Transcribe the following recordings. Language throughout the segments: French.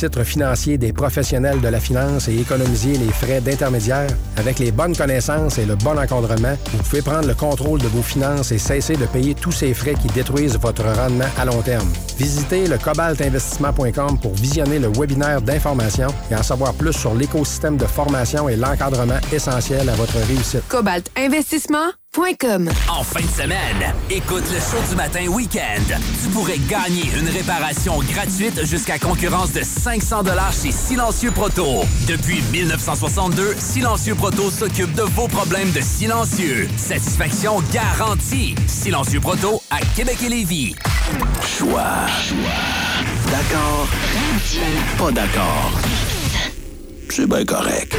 titres financiers des professionnels de la finance et économiser les frais d'intermédiaire. Avec les bonnes connaissances et le bon encadrement, vous pouvez prendre le contrôle de vos finances et cesser de payer tous ces frais qui détruisent votre rendement à long terme. Visitez le cobaltinvestissement.com pour visionner le webinaire d'information et en savoir plus sur l'écosystème de formation et l'encadrement essentiel à votre réussite. En fin de semaine, écoute le show du matin week-end. Tu pourrais gagner une réparation gratuite jusqu'à concurrence de 500 chez Silencieux Proto. Depuis 1962, Silencieux Proto s'occupe de vos problèmes de silencieux. Satisfaction garantie. Silencieux Proto à Québec et Lévis. Choix. D'accord. Pas d'accord. C'est bien correct.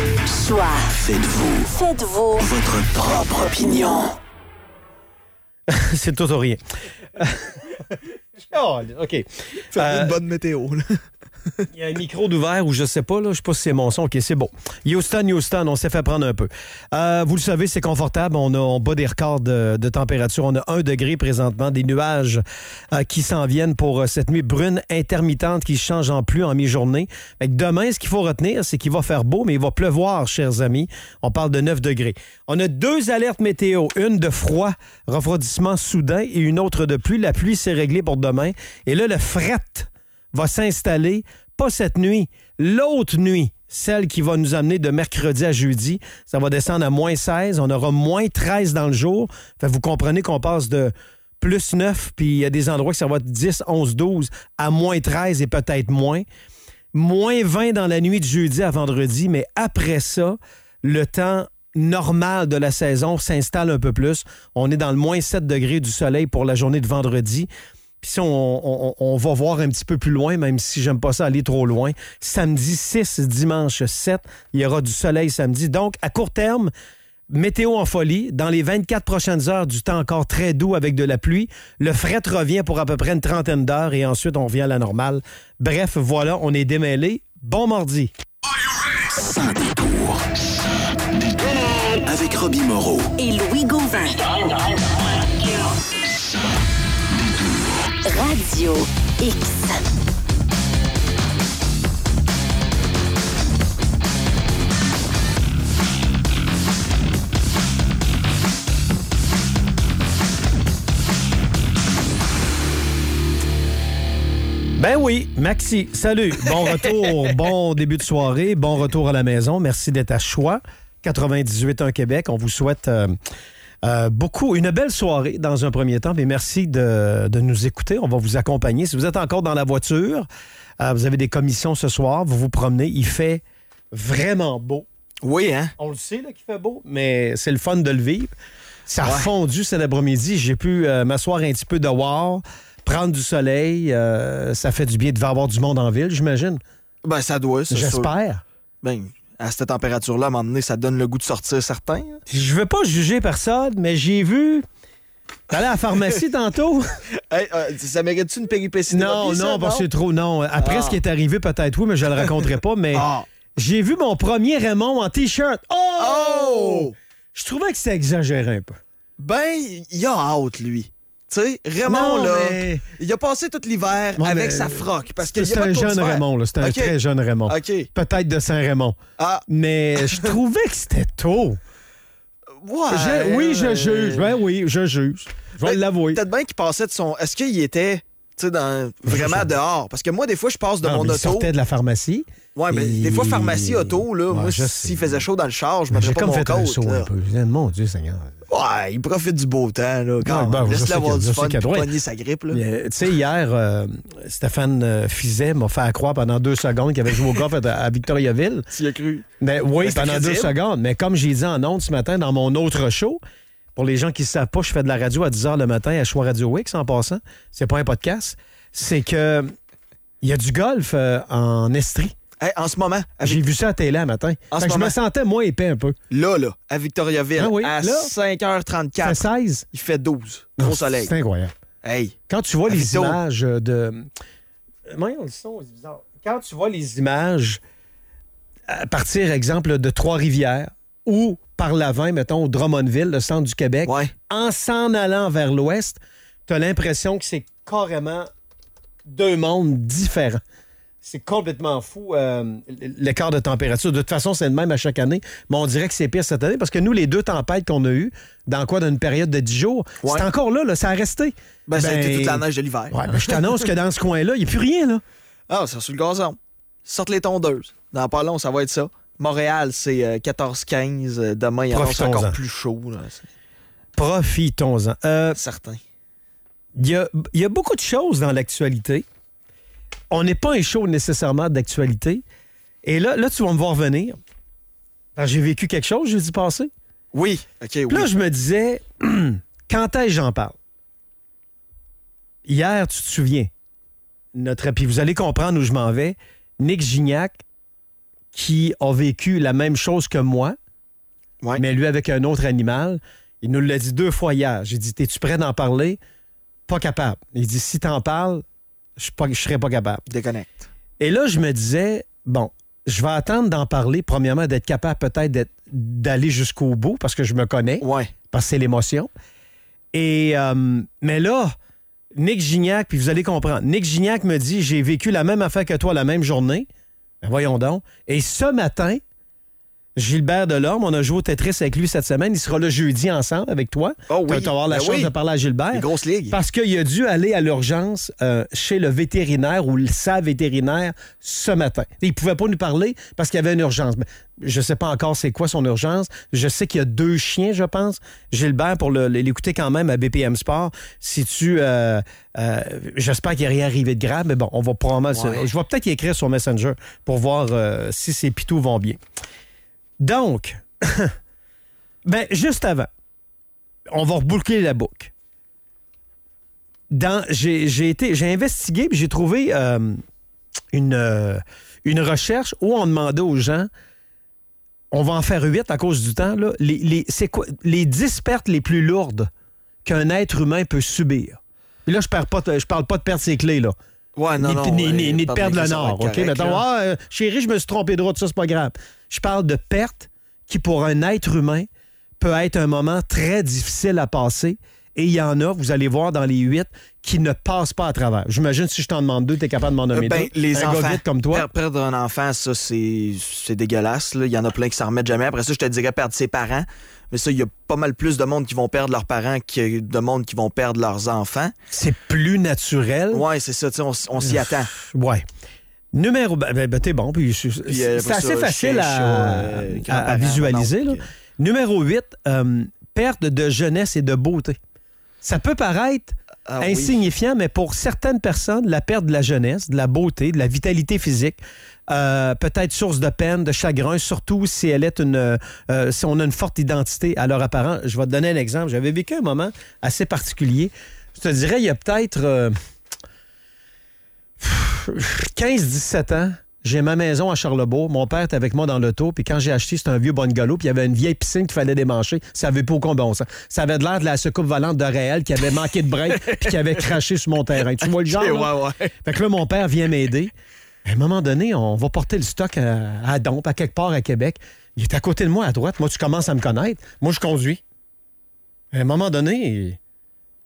Choix. Faites-vous Faites-vous votre propre opinion. c'est tout ou rien. Oh, OK. Faites Euh, une bonne météo. là. Il y a un micro d'ouvert ou je sais pas, là, je sais pas si c'est mon son. OK, c'est bon. Houston, Houston, on s'est fait prendre un peu. Euh, vous le savez, c'est confortable. On, a, on bat des records de, température. On a un degré présentement, des nuages euh, qui s'en viennent pour euh, cette nuit brune intermittente qui change en pluie en mi-journée. Demain, ce qu'il faut retenir, c'est qu'il va faire beau, mais il va pleuvoir, chers amis. On parle de 9 degrés. On a deux alertes météo. Une de froid, refroidissement soudain, et une autre de pluie. La pluie, c'est réglé pour demain. Et là, le fret va s'installer, pas cette nuit, l'autre nuit, celle qui va nous amener de mercredi à jeudi. Ça va descendre à moins 16. On aura moins 13 dans le jour. Vous comprenez qu'on passe de plus 9, puis il y a des endroits que ça va être 10, 11, 12 à moins 13 et peut-être moins. Moins 20 dans la nuit de jeudi à vendredi, mais après ça, le temps normal de la saison s'installe un peu plus. On est dans le moins 7 degrés du soleil pour la journée de vendredi. Puis si on, on- on va voir un petit peu plus loin, même si j'aime pas ça aller trop loin, samedi 6, dimanche 7, il y aura du soleil samedi. Donc, à court terme, météo en folie. Dans les 24 prochaines heures, du temps encore très doux avec de la pluie. Le fret revient pour à peu près une trentaine d'heures et ensuite on revient à la normale. Bref, voilà, on est démêlés. Bon mardi. Sans détour. Avec Robbie Moreau. et Louis Gauvin. Radio X. Ben oui, Maxi, salut. Bon retour, bon début de soirée, bon retour à la maison. Merci d'être à Choix, 98.1 Québec. On vous souhaite euh, euh, beaucoup, une belle soirée dans un premier temps, mais merci de, de nous écouter. On va vous accompagner. Si vous êtes encore dans la voiture, euh, vous avez des commissions ce soir, vous vous promenez, il fait vraiment beau. Oui, hein? On le sait qu'il fait beau, mais c'est le fun de le vivre. Ça a fondu cet après-midi. J'ai pu euh, m'asseoir un petit peu dehors, prendre du soleil. ça fait du bien de avoir du monde en ville, j'imagine. Ben, ça doit. J'espère. Ben, à cette température-là, à un moment donné, ça donne le goût de sortir certains. hein? Je veux pas juger personne, mais j'ai vu. T'allais à la pharmacie tantôt? Hey, euh, ça mérite-tu une péripétie non, ça, non, parce que c'est trop. Non. Après Ah. ce qui est arrivé, peut-être oui, mais je le raconterai pas. Mais Ah. j'ai vu mon premier Raymond en T-shirt. Oh! Oh! Je trouvais que c'était exagéré un peu. Ben, il a hâte, lui. Tu sais, Raymond, Non, là, mais- il a passé tout l'hiver avec mais- sa froc. Parce a pas un jeune. Raymond, là. C'était un très jeune Raymond. OK. Peut-être de Saint-Raymond. Ah, Mais je trouvais que c'était tôt. ouais. Je- oui, je juge. Ben oui, je juge. Je vais l'avouer. Peut-être bien qu'il passait de son. Est-ce qu'il était, sais, dans... vraiment dehors? Parce que moi, des fois, je passe de Non, mon mais il auto. sortait de la pharmacie. Ouais, mais Et- des fois, pharmacie, auto, là, Ouais, moi, s'il faisait chaud dans le char, je Mais mettrais pas comme mon fait un saut là. un peu. Mon Dieu Seigneur. Ouais, il profite du beau temps, là. Quand Ouais, ben, Laisse-le avoir du fun puis pogner sa grippe, là. Tu sais, hier, euh, Stéphane euh, Fizet m'a fait croire pendant deux secondes qu'il avait joué au golf à, Victoriaville. Tu y as cru? Mais oui, Mais c'est pendant deux secondes. Mais comme j'ai dit en ondes ce matin dans mon autre show, pour les gens qui ne savent pas, je fais de la radio à 10 h le matin à Choix Radio Wix en passant. C'est pas un podcast. C'est que il y a du golf euh, en Estrie. Hey, en ce moment, J'ai vu ça à télé un matin. En ce je me sentais moins épais un peu. là, là, à Victoriaville, Ah oui, à là? 5h34, Fait 16. il fait 12. Non, Gros soleil. C'est incroyable. Hey, Quand tu vois À les images de. Le son, c'est bizarre. Quand tu vois les images à partir, exemple, de Trois-Rivières ou par l'avant, mettons, au Drummondville, le centre du Québec, ouais. en s'en allant vers l'ouest, tu as l'impression que c'est carrément deux mondes différents. C'est complètement fou, euh, l'écart de température. De toute façon, c'est le même à chaque année. Mais on dirait que c'est pire cette année parce que nous, les deux tempêtes qu'on a eues, dans quoi, dans une période de 10 jours, Ouais. c'est encore là, là, ça a resté. Ben, ça a été Ben, toute la neige de l'hiver. Ouais, ben, je t'annonce que dans ce coin-là, il n'y a plus rien, là. Ah, c'est sur le gazon. Sortent les tondeuses. Dans pas long, ça va être ça. Montréal, c'est euh, 14-15. Euh, Demain, il y en a Profitons-en. encore plus chaud. Profitons-en. Euh, certain. Il y a, il y a beaucoup de choses dans l'actualité. On n'est pas un show nécessairement d'actualité. Et là, là, tu vas me voir venir. J'ai vécu quelque chose jeudi passé. Oui, OK, oui. Puis là, je me disais, quand est-ce que j'en parle? Hier, tu te souviens, notre, puis vous allez comprendre où je m'en vais, Nick Gignac, qui a vécu la même chose que moi, Ouais. mais lui avec un autre animal, il nous l'a dit deux fois hier. J'ai dit, es-tu prêt d'en parler? Pas capable. Il dit, si t'en parles, je je serais pas capable. Déconnecte. Et là, je me disais, bon, je vais attendre d'en parler, premièrement, d'être capable peut-être d'aller jusqu'au bout, parce que je me connais Ouais. parce que c'est l'émotion. Et euh, mais là, Nick Gignac, puis vous allez comprendre, Nick Gignac me dit j'ai vécu la même affaire que toi la même journée. Ben voyons donc. Et ce matin, Gilbert Delorme, on a joué au Tetris avec lui cette semaine. Il sera là jeudi ensemble avec toi. Oh oui. Tu vas avoir la Ben chance oui. de parler à Gilbert. Les grosses ligues. Parce qu'il a dû aller à l'urgence euh, chez le vétérinaire ou le- sa vétérinaire ce matin. Il ne pouvait pas nous parler parce qu'il y avait une urgence. Mais je ne sais pas encore c'est quoi son urgence. Je sais qu'il y a deux chiens, je pense. Gilbert, pour le- l'écouter quand même à BPM Sport, si tu... euh, euh, J'espère qu'il n'y a rien arrivé de grave, mais bon, on va probablement... se-. Je vais peut-être y écrire sur Messenger pour voir si ces pitous vont bien. Donc, ben, juste avant, on va reboucler la boucle dans j'ai j'ai été j'ai investigué puis j'ai trouvé euh, une euh, une recherche où on demandait aux gens on va en faire huit à cause du temps là les, les c'est quoi les 10 pertes les plus lourdes qu'un être humain peut subir. Là je je parle pas de perdre ses clés là. Ouais, non, ni, non. ni- ni- ni de perdre le nord, OK? correct, Mettons, là. ah, euh, chérie, je me suis trompé de route, ça, c'est pas grave. Je parle de perte qui, pour un être humain, peut être un moment très difficile à passer. Et il y en a, vous allez voir dans les huit, qui ne passent pas à travers. J'imagine si je t'en demande deux, tu es capable de m'en nommer Euh, ben, deux. les un enfants. gars vite comme toi. Per- Perdre un enfant, ça, c'est c'est dégueulasse. là. Il y en a plein qui s'en remettent jamais. Après ça, je te dirais perdre ses parents. Mais ça, il y a pas mal plus de monde qui vont perdre leurs parents que de monde qui vont perdre leurs enfants. C'est plus naturel. Ouais, c'est ça. On, s'y attend. Ouais. Numéro. Ben, ben, ben, t'es bon. Puis c'est Puis, euh, c'est assez ça, facile chien, à, euh, à- grands-parents, à visualiser. là. euh, Numéro 8, perte de jeunesse et de beauté. Ça peut paraître ah oui. insignifiant, mais pour certaines personnes, la perte de la jeunesse, de la beauté, de la vitalité physique, euh, peut être source de peine, de chagrin, surtout si elle est une, euh, si on a une forte identité à leur apparent. Je vais te donner un exemple. J'avais vécu un moment assez particulier. Je te dirais, il y a peut-être euh, 15-17 ans. J'ai ma maison à Charlebourg. Mon père était avec moi dans l'auto. Puis quand j'ai acheté, c'était un vieux bungalow. Puis il y avait une vieille piscine qu'il fallait démancher. Ça avait pas aucun bon sens. Ça avait de l'air de la secoupe volante de réel qui avait manqué de break puis qui avait craché sur mon terrain. Tu vois le genre? Là? ouais, ouais. Fait que là, mon père vient m'aider. À un moment donné, on va porter le stock à, à Dompe, à quelque part à Québec. Il est à côté de moi, à droite. Moi, tu commences à me connaître. Moi, je conduis. À un moment donné,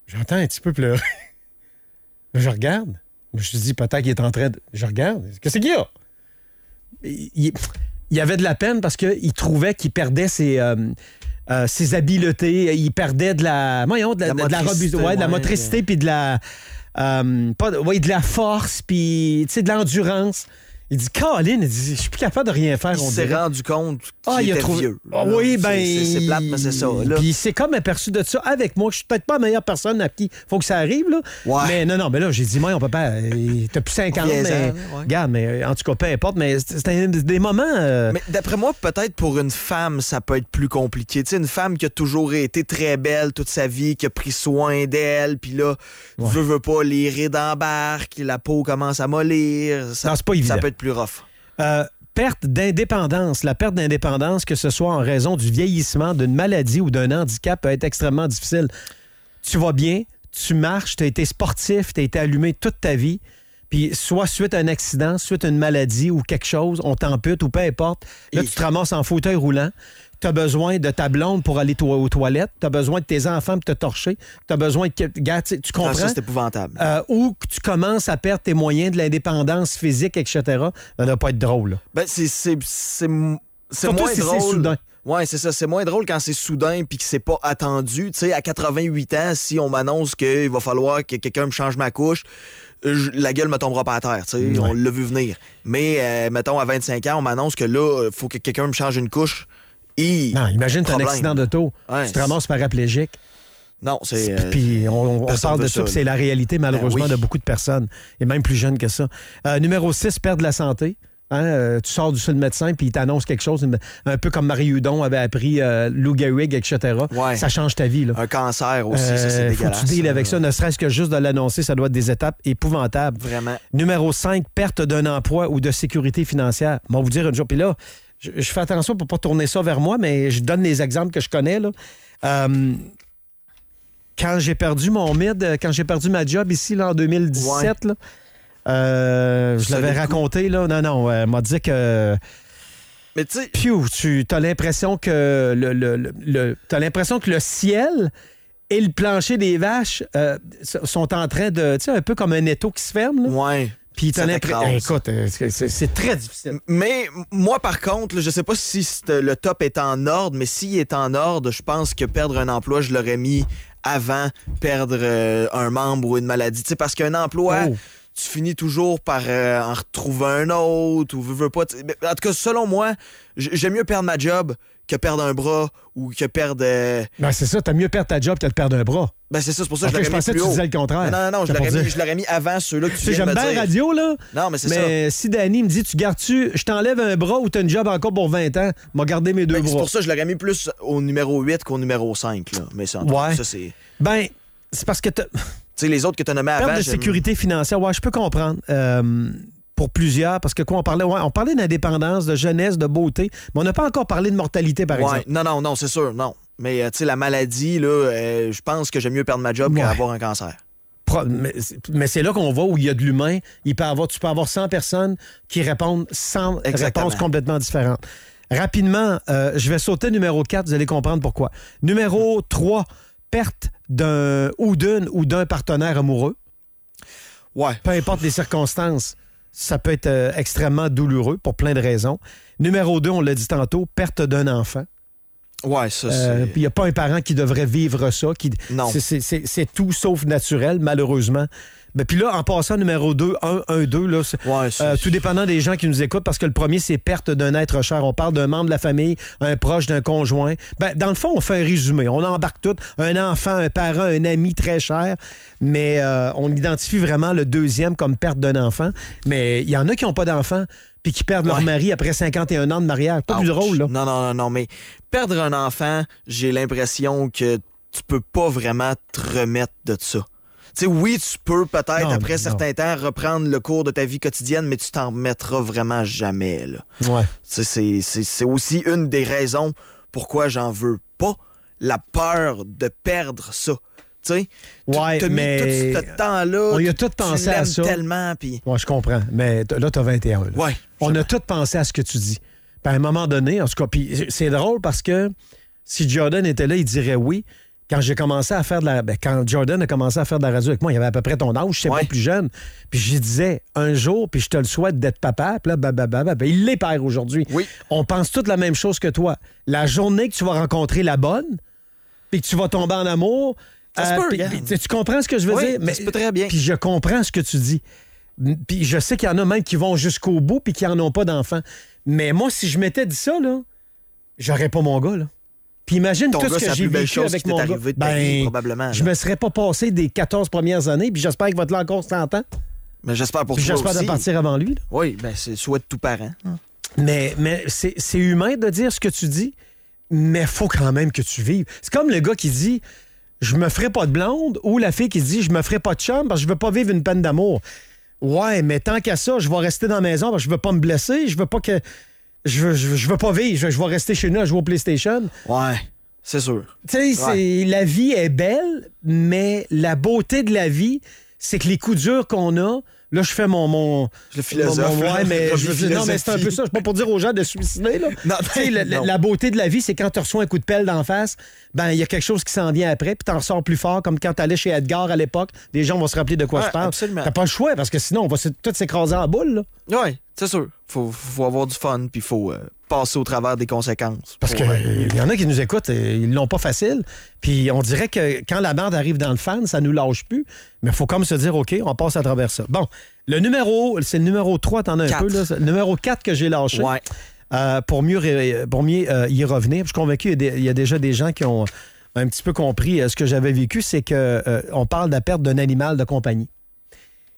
j'entends un petit peu pleurer. Je regarde. Je me suis dit, peut-être qu'il est en train de... Je regarde. Qu'est-ce qu'il y a? Il, il avait de la peine parce qu'il trouvait qu'il perdait ses... euh, euh, ses habiletés, il perdait de la, voyons, de la, La de la motricité, ouais, de la motricité, puis de la, euh, pas de, ouais, de la force, puis tu sais, de l'endurance. Il dit, Colin, il dit, je suis plus capable de rien faire. Il on s'est rendu compte qu'il Ah, il a était trouvé. vieux. Ah oui, ben. C'est plate, mais c'est ça. Là. Puis c'est comme aperçu de ça avec moi. Je suis peut-être pas la meilleure personne à qui faut que ça arrive, là. Ouais. Mais non, non, mais là, j'ai dit, moi, on peut pas. T'as plus 50, Viens-en, mais. ouais. Regarde, mais euh, en tout cas, peu importe, mais c'est des moments. euh, Mais d'après moi, peut-être pour une femme, ça peut être plus compliqué. Tu sais, une femme qui a toujours été très belle toute sa vie, qui a pris soin d'elle, puis là, Ouais. veut, veut pas, les rides embarquent, la peau commence à mollir. Ça, Non, c'est pas évident. ça peut être plus rough? Euh, perte d'indépendance. La perte d'indépendance, que ce soit en raison du vieillissement, d'une maladie ou d'un handicap, peut être extrêmement difficile. Tu vas bien, tu marches, tu as été sportif, tu as été allumé toute ta vie. Puis soit suite à un accident, suite à une maladie ou quelque chose, on t'ampute ou peu importe. Là, Et- tu te ramasses en fauteuil roulant. Tu as besoin de ta blonde pour aller aux toilettes, tu as besoin de tes enfants pour te torcher, tu as besoin de... Gars, tu Ah, comprends? ça, c'est épouvantable. Euh, ou que tu commences à perdre tes moyens de l'indépendance physique, etc. Ça doit pas être drôle. Ben, c'est c'est- moins si c'est drôle. soudain. Ouais, c'est ça. C'est moins drôle quand c'est soudain puis que c'est pas attendu. Tu sais, à 88 ans, si on m'annonce qu'il va falloir que quelqu'un me change ma couche, je- la gueule me tombera pas à terre. Tu sais, on l'a vu venir. Mais, euh, mettons, à 25 ans, on m'annonce que là, il faut que quelqu'un me change une couche. Non, imagine, un accident d'auto, Ouais, tu te ramasses paraplégique. Non, c'est... euh, Puis on, on parle de ça, ça, c'est la réalité malheureusement Ben oui. de beaucoup de personnes, et même plus jeunes que ça. Euh, numéro 6, perdre la santé. Hein, euh, tu sors du seul médecin, puis il t'annonce quelque chose, un peu comme Marie Hudon avait appris euh, Lou Gehrig, etc. Ouais. Ça change ta vie. Là. Un cancer aussi, ça, c'est Euh, faut dégueulasse. que tu deals avec ça, ne serait-ce que juste de l'annoncer, ça doit être des étapes épouvantables. Vraiment. Numéro 5, perte d'un emploi ou de sécurité financière. Bon, vous dire une chose. Puis là, je, je fais attention pour pas tourner ça vers moi, mais je donne les exemples que je connais. Là. Euh, quand j'ai perdu mon mid, euh, quand j'ai perdu ma job ici là, en 2017, là, euh, je l'avais raconté. Là, non, non, elle m'a dit que Mais tu tu as l'impression que le, le, le- le- t'as l'impression que le ciel et le plancher des vaches euh, sont en train de. Tu sais, un peu comme un étau qui se ferme. Là. ouais. Puis t'écrase. écoute, euh, c'est- très difficile. Mais moi, par contre, je sais pas si c'est- le top est en ordre, mais s'il est en ordre, je pense que perdre un emploi, je l'aurais mis avant perdre euh, un membre ou une maladie. Parce qu'un emploi, Oh. tu finis toujours par euh, en retrouver un autre ou veux, veux pas. En tout cas, selon moi, j'aime mieux perdre ma job que perdre un bras ou que perdre. euh, Ben, c'est ça, t'as mieux perdre ta job que de perdre un bras. Ben, c'est ça, c'est pour ça que je je l'aurais mis pensais que tu haut. disais le contraire. Non, non, non, je C'est l'aurais mis, je l'aurais mis avant ceux-là que tu Tu sais, de j'aime me bien dire. radio, là. Non, mais c'est ça. Mais si Danny me dit, tu gardes-tu, je t'enlève un bras ou t'as une job encore pour 20 ans, m'a gardé mes deux Ben, c'est bras. pour ça que je l'aurais mis plus au numéro 8 qu'au numéro 5. Là. Mais ça, Ouais. ça c'est. Tu Ben, c'est parce que t'as- sais, les autres que tu as nommés Perte avant. de j'aime- sécurité financière, ouais, je peux comprendre. Euh, pour plusieurs, parce que quoi, on parlait, ouais, on parlait d'indépendance, de jeunesse, de beauté, mais on n'a pas encore parlé de mortalité, par Ouais, exemple. non, non, non, c'est sûr, non. Mais euh, tu sais, la maladie, là, euh, je pense que j'aime mieux perdre ma job Ouais. qu'avoir un cancer. Pro- mais c'est- mais c'est là qu'on voit où il y a de l'humain. Il peut avoir, tu peux avoir 100 personnes qui répondent 100 Exactement. réponses complètement différentes. Rapidement, euh, je vais sauter numéro 4, vous allez comprendre pourquoi. Numéro 3, perte d'un ou d'une ou d'un partenaire amoureux. Ouais. peu importe les circonstances, ça peut être euh, extrêmement douloureux pour plein de raisons. Numéro 2, on l'a dit tantôt, perte d'un enfant. Ouais, ça, Euh, c'est. Il n'y a pas un parent qui devrait vivre ça. Qui, Non. c'est tout sauf naturel, malheureusement. Ben, puis là, en passant numéro 2, 1, 1, 2, là, Ouais, euh, tout dépendant des gens qui nous écoutent, parce que le premier, c'est perte d'un être cher. On parle d'un membre de la famille, un proche d'un conjoint. Ben, dans le fond, on fait un résumé. On embarque tout. Un enfant, un parent, un ami très cher. Mais euh, on identifie vraiment le deuxième comme perte d'un enfant. Mais il y en a qui n'ont pas d'enfant puis qui perdent leur mari après 51 ans de mariage. Pas plus drôle, là. Non, non, non, non, mais perdre un enfant, j'ai l'impression que tu peux pas vraiment te remettre de ça. Sais, oui, tu peux peut-être, après non. certain temps, reprendre le cours de ta vie quotidienne, mais tu t'en remettras vraiment jamais, là. Ouais. C'est aussi une des raisons pourquoi j'en veux pas, la peur de perdre ça. Tu Ouais, mis mais tout ce temps-là. on y a tu- tout pensé à ça. tellement, puis... Ouais, je comprends. Mais là, tu as 21. là. Ouais. On a tout pensé à ce que tu dis. Puis à un moment donné, en tout cas, puis c'est drôle parce que si Jordan était là, il dirait oui. Quand j'ai commencé à faire de la. ben, quand Jordan a commencé à faire de la radio avec moi, il avait à peu près ton âge, je sais Ouais. pas plus jeune. Puis je lui disais un jour, puis je te le souhaite d'être papa. Puis là, babababa, ben, il l'est père aujourd'hui. Oui. On pense toute la même chose que toi. La journée que tu vas rencontrer la bonne, puis que tu vas tomber en amour. euh, Ça se peut, puis tu comprends ce que je veux Oui, dire? ça se peut très bien. Puis je comprends ce que tu dis. Puis je sais qu'il y en a même qui vont jusqu'au bout puis qui n'en ont pas d'enfants. Mais moi, si je m'étais dit ça, là, j'aurais pas mon gars, là. Puis imagine Ton tout gars, ce que j'ai vécu chose avec mon gars. ta vie, probablement, je me serais pas passé des 14 premières années, puis j'espère qu'il va être là encore 100 ans. Mais j'espère pour Puis toi j'espère de partir avant lui. là. Oui, ben c'est souhait de tout parent. Mais, mais c'est c'est humain de dire ce que tu dis, mais faut quand même que tu vives. C'est comme le gars qui dit je me ferai pas de blonde ou la fille qui dit je me ferai pas de chum parce que je veux pas vivre une peine d'amour. Ouais, mais tant qu'à ça, je vais rester dans la maison parce que je veux pas me blesser, je veux pas que je veux, je veux, je veux pas vivre, je, je vais rester chez nous à jouer au PlayStation. Ouais, c'est sûr. Tu sais, la vie est belle, mais la beauté de la vie, c'est que les coups durs qu'on a Là, je fais mon. mon Le philosophe, mon- mon- ouais, mais je veux non, mais c'est un peu ça. C'est pas pour dire aux gens de se suicider, là. Non, sais, la, la- non. la beauté de la vie, c'est quand tu reçois un coup de pelle d'en face, ben il y a quelque chose qui s'en vient après, puis t'en ressors plus fort, comme quand t'allais chez Edgar à l'époque. Les gens vont se rappeler de quoi Ouais, je parle. absolument. T'as pas le choix, parce que sinon, on va se- tout s'écraser en boule, là. Oui, c'est sûr. Faut, faut avoir du fun, puis faut euh, passer au travers des conséquences. Parce Pour, euh, qu'il y en a qui nous écoutent, et ils l'ont pas facile. Puis on dirait que quand la merde arrive dans le fan, ça nous lâche plus. Mais il faut comme se dire, OK, on passe à travers ça. Bon, le numéro, c'est le numéro 3, t'en as un peu, là. Le numéro 4 que j'ai lâché. Ouais. Euh, pour mieux, pour mieux y revenir. Je suis convaincu qu'il y y, a déjà des gens qui ont un petit peu compris ce que j'avais vécu, c'est que euh, on parle de la perte d'un animal de compagnie.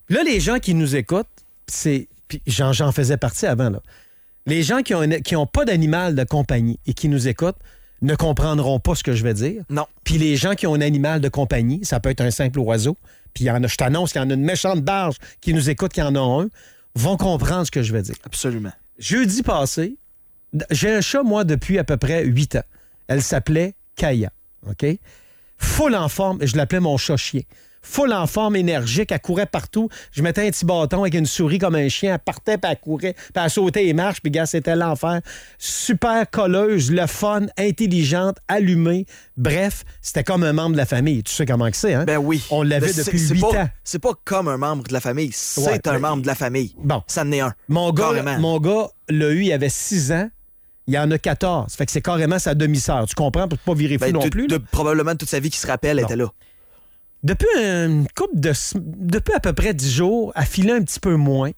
Là, les gens qui nous écoutent, c'est. Puis j'en, j'en faisais partie avant, là. Les gens qui ont, un- qui ont pas d'animal de compagnie et qui nous écoutent ne comprendront pas ce que je vais dire. Non. Puis les gens qui ont un animal de compagnie, ça peut être un simple oiseau, puis il y en a, je t'annonce qu'il y en a une méchante barge qui nous écoute, qui en a un, vont comprendre ce que je vais dire. Absolument. Jeudi passé, j'ai un chat, moi, depuis à peu près 8 ans. Elle s'appelait Kaya. OK? Full en forme, je l'appelais mon chat-chien. Full en forme, énergique, elle courait partout. Je mettais un petit bâton avec une souris comme un chien. Elle partait, puis elle courait, puis elle sautait les marches, puis gars, c'était l'enfer. Super colleuse, le fun, intelligente, allumée. Bref, c'était comme un membre de la famille. Tu sais comment que c'est, hein? Ben oui. On l'avait c'est- depuis c'est 8 pas- ans. C'est pas comme un membre de la famille, c'est Ouais, un membre de la famille. Bon. Ça en est un. Mon gars, Carrément. mon gars l'a eu, il avait 6 ans. Il y en a 14. Fait que c'est carrément sa demi-sœur. Tu comprends? Pour pas virer fou Ben, non de- plus. là. de- probablement toute sa vie qui se rappelle était là. Depuis une couple de... Depuis à peu près 10 jours, elle filait un petit peu moins.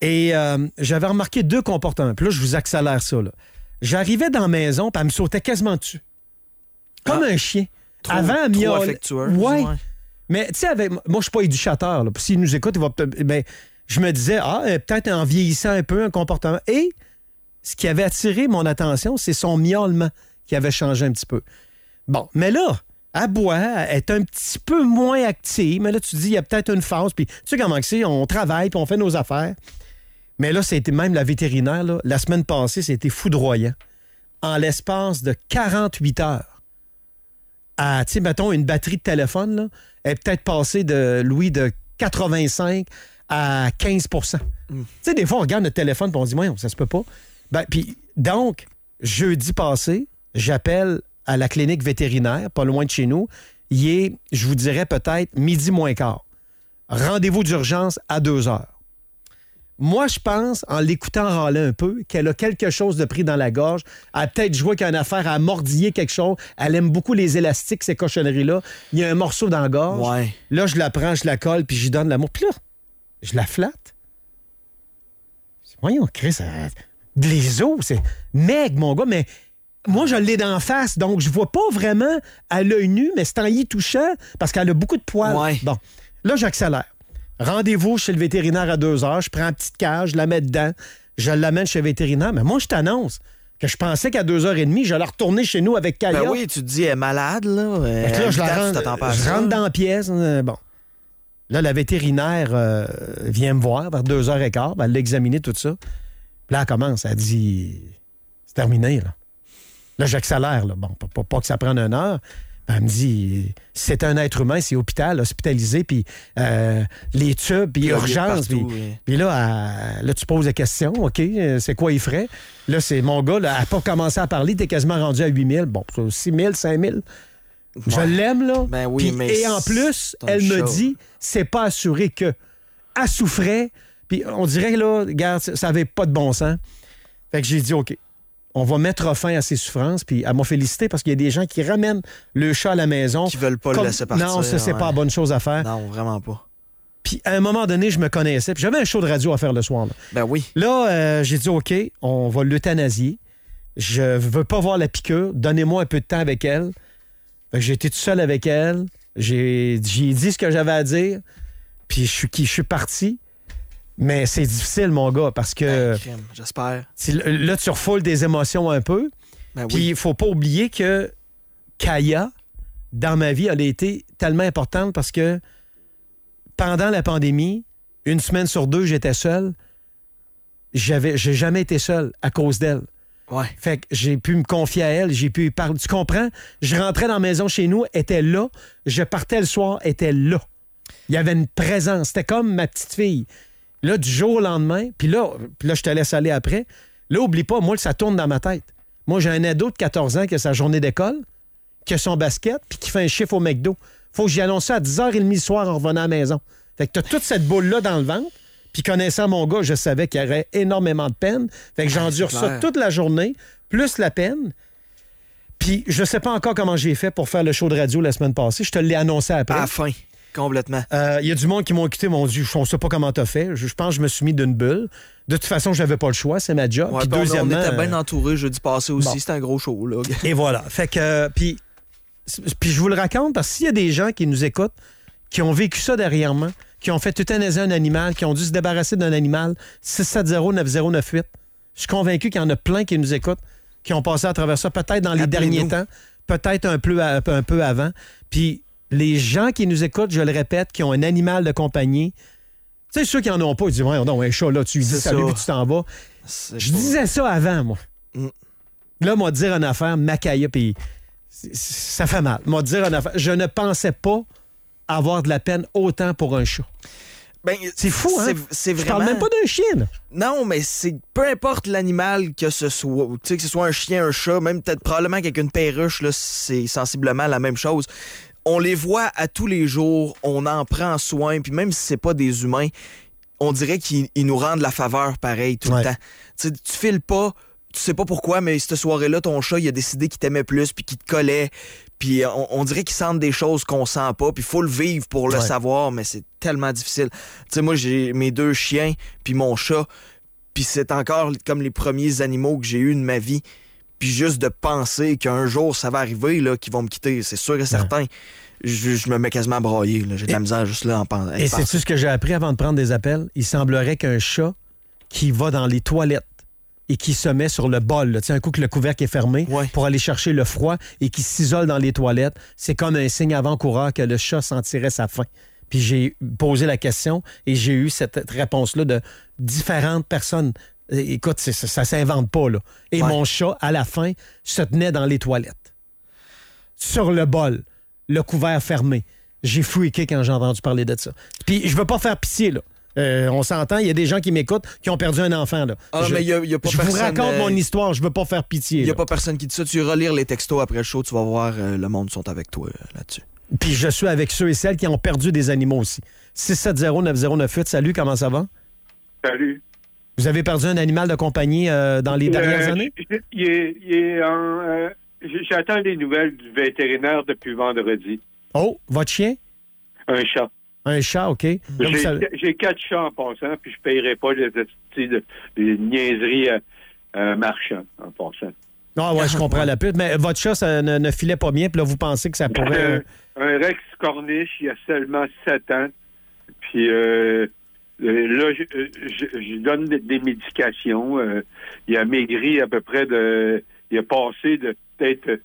Et euh, j'avais remarqué deux comportements. Puis là, je vous accélère ça. là. J'arrivais dans la maison, puis elle me sautait quasiment dessus. Comme Ah. un chien. Trop- Avant, elle trop affectueuse, Ouais. ouais. Mais tu sais, avec... moi, je suis pas éducateur. là. Puis S'il nous écoute, il va peut-être. Ben, je me disais, ah, peut-être en vieillissant un peu, un comportement. Et ce qui avait attiré mon attention, c'est son miaulement qui avait changé un petit peu. Bon, mais là, elle est un petit peu moins active, mais là, tu te dis, il y a peut-être une phase, puis tu sais comment c'est, on travaille, puis on fait nos affaires. Mais là, c'était même la vétérinaire, là, la semaine passée, c'était foudroyant. En l'espace de 48 heures, à, tu sais, mettons, une batterie de téléphone, là, est peut-être passée de, Louis, de 85 à 15% Tu sais, des fois, on regarde notre téléphone et on se dit, moi, ça se peut pas. Ben, puis, donc, jeudi passé, j'appelle à la clinique vétérinaire, pas loin de chez nous. Il est, je vous dirais, peut-être midi moins quart. Rendez-vous d'urgence à 2 heures. Moi, je pense, en l'écoutant râler un peu, qu'elle a quelque chose de pris dans la gorge. Elle a peut-être joué qu'une affaire à mordiller quelque chose. Elle aime beaucoup les élastiques, ces cochonneries-là. Il y a un morceau dans la gorge. Ouais. Là, je la prends, je la colle, puis j'y donne l'amour. Puis là, je la flatte. Voyons, Chris, euh, les os, c'est meg, mon gars, mais moi, je l'ai d'en face, donc je vois pas vraiment à l'œil nu, mais c'est en y touchant parce qu'elle a beaucoup de poils. Ouais. Bon, là, j'accélère. Rendez-vous chez le vétérinaire à deux heures. Je prends une petite cage, je la mets dedans, je l'amène chez le vétérinaire. Mais moi, je t'annonce que je pensais qu'à deux heures et demie, j'allais retourner chez nous avec Kaya. Ben oui, tu te dis, elle est malade, là. Là, je la rentre, pas je rentre dans la pièce. euh, bon. Là, la vétérinaire euh, vient me voir vers deux heures et quart. Ben, elle l'a examiné, tout ça. Puis là, elle commence. Elle dit C'est terminé, là. Là, j'accélère, là. Bon, pas, pas- pas que ça prenne une heure. Ben, elle me dit C'est un être humain, c'est hôpital, hospitalisé, puis euh, les tubes, puis urgence. Puis oui. là, elle- là, tu poses la question OK, euh, c'est quoi il ferait Là, c'est mon gars, là, elle n'a pas commencé à parler, t'es quasiment rendu à 8 000. Bon, 6 000, 5 000. Je l'aime, là. Ben oui, mais Et en plus, elle me dit, c'est pas assuré que. Elle souffrait, puis on dirait là, regarde, ça ça avait pas de bon sens. Fait que j'ai dit, OK, on va mettre fin à ses souffrances, puis elle m'a félicité parce qu'il y a des gens qui ramènent le chat à la maison. Qui veulent pas le laisser partir, Non, ça, c'est ouais. pas la bonne chose à faire. Non, vraiment pas. Puis à un moment donné, je me connaissais, puis j'avais un show de radio à faire le soir. là. Ben oui. Là, euh, j'ai dit, OK, on va l'euthanasier. Je veux pas voir la piqûre. Donnez-moi un peu de temps avec elle. Que j'ai été tout seul avec elle. J'ai dit ce que j'avais à dire. Puis je suis, qui- je suis parti. Mais c'est difficile, mon gars, parce que Ben, J'espère. là, tu refoules des émotions un peu. Ben Puis oui. il faut pas oublier que Kaya, dans ma vie, elle a été tellement importante parce que pendant la pandémie, une semaine sur deux, j'étais seul. J'avais, j'ai jamais été seul à cause d'elle. Ouais. Fait que j'ai pu me confier à elle, j'ai pu parler. Tu comprends? Je rentrais dans la maison chez nous, elle était là. Je partais le soir, elle était là. Il y avait une présence. C'était comme ma petite fille. Là, du jour au lendemain, puis là, puis là, je te laisse aller après. Là, oublie pas, moi, ça tourne dans ma tête. Moi, j'ai un ado de 14 ans qui a sa journée d'école, qui a son basket, puis qui fait un chiffre au McDo. Faut que j'y annonce ça à 10h30 le soir en revenant à la maison. Fait que t'as toute cette boule-là dans le ventre. Puis connaissant mon gars, je savais qu'il y aurait énormément de peine. Fait que j'endure ça toute la journée, plus la peine. Puis je sais pas encore comment j'ai fait pour faire le show de radio la semaine passée. Je te l'ai annoncé après. À la fin, complètement. Euh, Il y a du monde qui m'ont écouté, m'ont dit, on sait pas comment t'as fait. Je, je pense que je me suis mis d'une bulle. De toute façon, j'avais pas le choix, c'est ma job. Ouais, Puis deuxièmement, on était bien euh, entouré jeudi passé aussi. bon. C'était un gros show, là. et voilà. Fait que, euh, puis, puis je vous le raconte parce s'il y a des gens qui nous écoutent, qui ont vécu ça derrière moi, qui ont fait euthanasier un animal, qui ont dû se débarrasser d'un animal, 670-9098, je suis convaincu qu'il y en a plein qui nous écoutent, qui ont passé à travers ça, peut-être dans les derniers temps, peut-être un peu, un peu avant. Puis les gens qui nous écoutent, je le répète, qui ont un animal de compagnie, tu sais, ceux qui en ont pas, ils disent, ouais, non, un chat, là, tu lui dis salut, ça. puis tu t'en vas. Je pas- disais ça avant, moi. Mm. Là, moi, dire une affaire, Macaya, puis ça fait mal. Moi, dire une affaire. Je ne pensais pas avoir de la peine autant pour un chat. Ben, C'est fou, hein? c'est- C'est Je vraiment. parle même pas d'un chien, là. Non, mais c'est peu importe l'animal que ce soit, tu sais que ce soit un chien, un chat, même peut-être probablement qu'avec une perruche là, c'est sensiblement la même chose. On les voit à tous les jours, on en prend soin, puis même si c'est pas des humains, on dirait qu'ils ils nous rendent la faveur pareil tout Ouais. le temps. Tu sais, tu files pas, tu sais pas pourquoi, mais cette soirée-là, ton chat, il a décidé qu'il t'aimait plus, puis qu'il te collait, puis on, on dirait qu'ils sentent des choses qu'on sent pas, puis faut le vivre pour le Ouais. savoir, mais c'est tellement difficile. Tu sais, moi, j'ai mes deux chiens, puis mon chat, puis c'est encore comme les premiers animaux que j'ai eus de ma vie. Puis juste de penser qu'un jour, ça va arriver, là, qu'ils vont me quitter, c'est sûr et certain. Je, je me mets quasiment à là. J'ai de la misère juste là en pen- à y Et c'est-tu ce que j'ai appris avant de prendre des appels? Il semblerait qu'un chat qui va dans les toilettes et qui se met sur le bol, là, un coup que le couvercle est fermé, Ouais. pour aller chercher le froid et qui s'isole dans les toilettes, c'est comme un signe avant-coureur que le chat sentirait sa faim. Puis j'ai posé la question et j'ai eu cette réponse-là de différentes personnes. Écoute, c'est- ça, ça s'invente pas, là. Et Ouais. mon chat, à la fin, se tenait dans les toilettes. Sur le bol, le couvert fermé. J'ai freaké quand j'ai entendu parler de ça. Puis je veux pas faire pitié, là. Euh, on s'entend, il y a des gens qui m'écoutent qui ont perdu un enfant, là. Ah, je mais il y a- y a pas je vous raconte euh, mon histoire, je veux pas faire pitié. Il n'y a là. pas personne qui dit ça. Tu iras lire les textos après le show, tu vas voir, euh, le monde sont avec toi euh, là-dessus. Puis je suis avec ceux et celles qui ont perdu des animaux aussi. 670-9098, salut, comment ça va? Salut. Vous avez perdu un animal de compagnie euh, dans les dernières Euh, années? euh, J'attends les nouvelles du vétérinaire depuis vendredi. Oh, votre chien? Un chat. Un chat, OK. J'ai quatre chats en passant, puis je ne payerai pas les, les, niaiseries euh, euh, marchands en passant. Ah ouais, je comprends la pute, mais votre chat, ça ne, ne filait pas bien, puis là, vous pensez que ça pourrait... Euh, un Rex Corniche, il a seulement 7 ans. Puis euh, euh, là, je, euh, je- je donne des, médications. Euh, il a maigri à peu près de. Il a passé de peut-être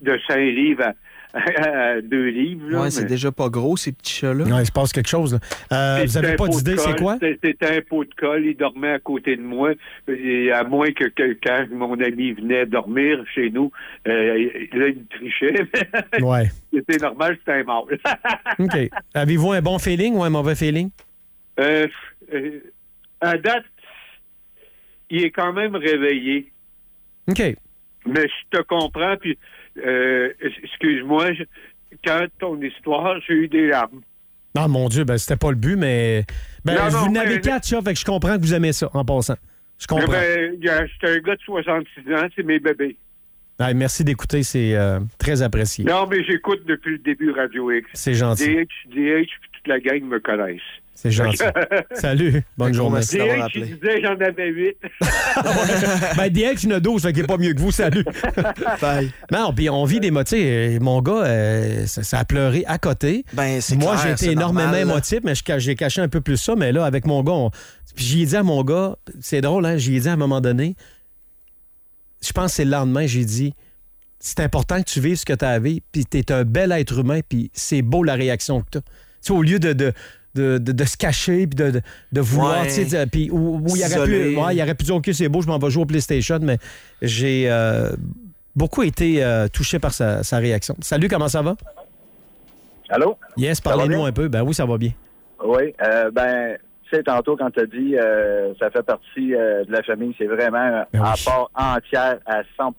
de 5 livres à, à 2 livres. là, ouais, c'est mais- déjà pas gros, ces petits chats-là. Ouais, il se passe quelque chose. là. Euh, vous C'était avez un pas d'idée, c'est quoi? c'était- un pot de colle. Il dormait à côté de moi. Et à moins que, que- quand mon ami venait dormir chez nous, euh, là, il trichait. Ouais. c'était normal, c'était un mâle. OK. Avez-vous un bon feeling ou un mauvais feeling? Euh, euh, à date, il est quand même réveillé. OK. Mais je te comprends, puis euh, excuse-moi, quand ton histoire, j'ai eu des larmes. Ah, mon Dieu, ben, c'était pas le but, mais. Ben, Non, vous n'avez quatre chats, fait que je comprends que vous aimez ça, en passant. Je comprends. Ben, y a- J'étais un gars de 66 ans, c'est mes bébés. Ah, merci d'écouter, c'est euh, très apprécié. Non, mais j'écoute depuis le début Radio X. C'est gentil. DH, DH, toute la gang me connaissent. C'est gentil. Salut. Bonne journée. merci. d'avoir appelé. il disait j'en avais 8. ben, DX, il y en a 12, fait qu'il est pas mieux que vous. Salut. Bye. non, puis on vit des motifs. Euh, Mon gars, euh, ça, ça a pleuré à côté. Ben, c'est Moi, j'ai été énormément normal, émotif, mais j'ai caché un peu plus ça. Mais là, avec mon gars, on- puis j'y ai dit à mon gars, c'est drôle, hein, j'y ai dit à un moment donné, je pense que c'est le lendemain, j'ai dit, c'est important que tu vives ce que tu as à vivre, puis tu es un bel être humain, puis c'est beau la réaction que tu as. Tu sais, au lieu de, de, de, de- de se cacher, puis de, de, de vouloir, Ouais. puis où, où il aurait pu, ouais, il aurait pu dire, OK, c'est beau, je m'en vais jouer au PlayStation, mais j'ai euh, beaucoup été euh, touché par sa, sa réaction. Salut, comment ça va? Allô? Yes, parlez-nous un peu. Ben oui, ça va bien. Oui. Euh, ben, tu sais, tantôt, quand tu as dit euh, ça fait partie euh, de la famille, c'est vraiment Ben oui. part entière à 100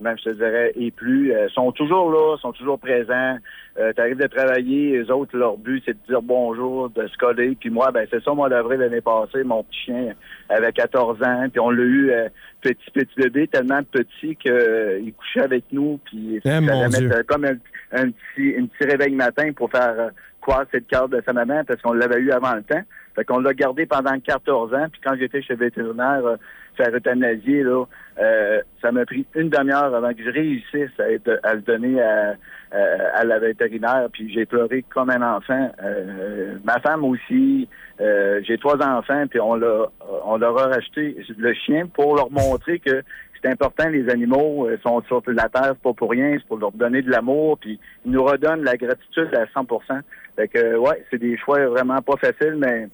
même je te dirais, et plus. Euh, sont toujours là, sont toujours présents. Euh, tu arrives de travailler, les autres, leur but, c'est de dire bonjour, de se coller. Puis moi, ben c'est ça, au mois d'avril l'année passée, mon petit chien avait 14 ans, puis on l'a eu euh, petit, petit bébé, tellement petit qu'il couchait avec nous, puis Eh, mon Dieu. mettre, euh, comme un, un petit, un petit réveil matin pour faire euh, croiser le cœur de sa maman parce qu'on l'avait eu avant le temps. Fait qu'on l'a gardé pendant 14 ans. Puis quand j'étais chez le vétérinaire, euh, faire euthanasier, là, euh, ça m'a pris une demi-heure avant que je réussisse à, être- à le donner à, à- à la vétérinaire. Puis j'ai pleuré comme un enfant. Euh, ma femme aussi. Euh, j'ai trois enfants, puis on l'a on leur a racheté le chien pour leur montrer que c'est important, les animaux euh, sont sur la terre, c'est pas pour rien, c'est pour leur donner de l'amour, puis ils nous redonnent la gratitude à 100 Fait que, euh, ouais, c'est des choix vraiment pas faciles, mais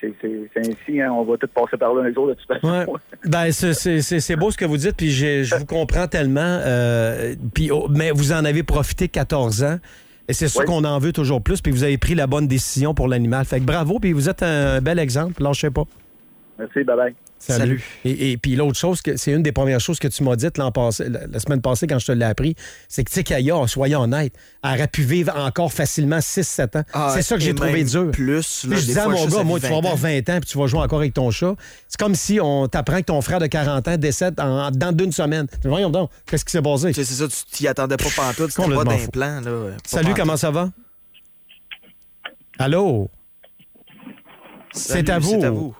c'est ainsi, hein, on va tous passer par là un jour de toute façon. Ouais. Ben, c'est- beau ce que vous dites, puis je vous comprends tellement. euh, puis, oh, mais vous en avez profité 14 ans. Et c'est sûr Oui. qu'on en veut toujours plus, puis vous avez pris la bonne décision pour l'animal. Fait que bravo, puis vous êtes un bel exemple. Lâchez pas. Merci, bye bye. Salut. Et, et puis l'autre chose, c'est une des premières choses que tu m'as dites l'an passé, la, la semaine passée quand je te l'ai appris, c'est que tu sais Kaya, soyons honnêtes, aurait pu vivre encore facilement 6-7 ans. Ah, c'est ça que j'ai trouvé dur. Plus, là, je disais à mon gars, à moi, tu vas 20 avoir ans. 20 ans puis tu vas jouer encore avec ton chat. C'est comme si on t'apprend que ton frère de 40 ans décède en, dans d'une semaine. Voyons donc, qu'est-ce qui s'est passé? C'est ça, tu t'y attendais pas pantoute, c'était pas pas Salut, pantoute. comment ça va? Allô? C'est Salut, à vous. C'est à vous.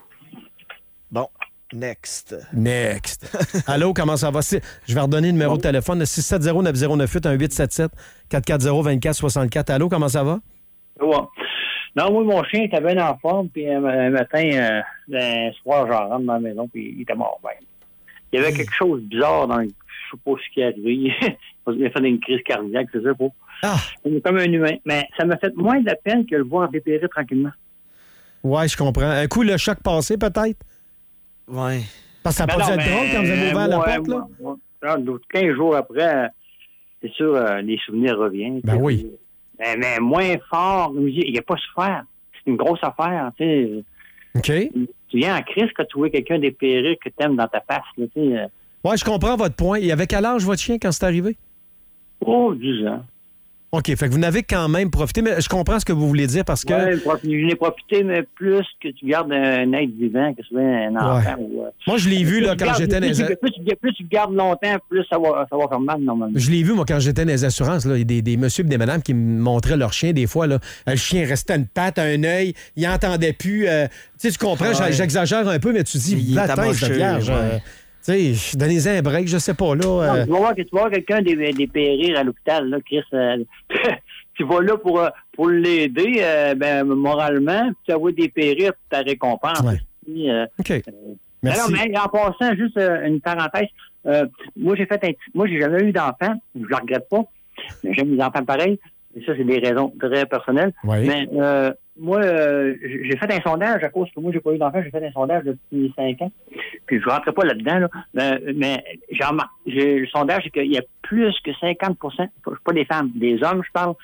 Bon, next. Next. Allô, comment ça va? Je vais redonner le numéro de téléphone, le 670-9098, un 877 440-2464. Allô, comment ça va? Non, moi, mon chien était bien en forme, puis un, un matin, euh, un soir, j'en rentre dans la maison, puis il était mort. Ben. Il y avait quelque chose de bizarre dans le... Je sais pas ce qui est arrivé. il a fait une crise cardiaque, c'est ça, pas. Ah, Il est comme un humain. Mais ça m'a fait moins de la peine que le voir dépérir tranquillement. ouais, je comprends. Un coup, le choc passé, peut-être? Ouais. Parce que ça n'a Ben pas dû non, être drôle quand vous avez ouvert la porte, là? d'autres 15 jours après, c'est sûr, euh, les souvenirs reviennent. Ben oui. Mais, mais moins fort, il n'a pas souffert. C'est une grosse affaire, tu sais. OK. Tu viens en crise quand tu vois quelqu'un dépérir que t'aimes dans ta face, là, tu sais. euh, Ouais, je comprends votre point. Il avait quel âge, votre chien, quand c'est arrivé? Oh, 10 ans. OK, fait que vous n'avez quand même profité, mais je comprends ce que vous voulez dire parce que. Prof- je n'ai profité, mais plus que tu gardes un être vivant, que ce soit un enfant. ou, euh, Moi, je l'ai vu, là, quand j'étais dans plus, les... tu- plus, tu- plus tu le gardes longtemps, plus ça va, ça va faire mal, normalement. Je l'ai vu, moi, quand j'étais dans les assurances. Là. Il y a des, des messieurs et des madames qui me montraient leur chien des fois. Là. Le chien restait à une patte, à un œil, il entendait plus. euh, tu sais, tu comprends, Ouais. j'exagère un peu, mais tu dis, Il est amocheux, vierge. ouais. Tu sais, donnez-en un break, je sais pas, là. Non, euh, tu vas voir que tu vas quelqu'un dé- dépérir à l'hôpital, là, Chris. euh, tu vas là pour, euh, pour l'aider, euh, ben, moralement, puis tu vas dépérir ta récompense. Ouais. OK. Merci. non, mais en passant, juste une parenthèse. moi, j'ai fait un petit- Moi, j'ai jamais eu d'enfant. Je le regrette pas. Mais j'aime les enfants pareils. Et ça, c'est des raisons très personnelles. Oui. Mais euh, moi, euh, j'ai fait un sondage à cause que moi, j'ai pas eu d'enfant. J'ai fait un sondage depuis cinq ans. Puis je rentrais pas là-dedans, là. Mais, mais j'ai remarqué- le sondage, c'est qu'il y a plus que 50% pas des femmes, des hommes, je parle,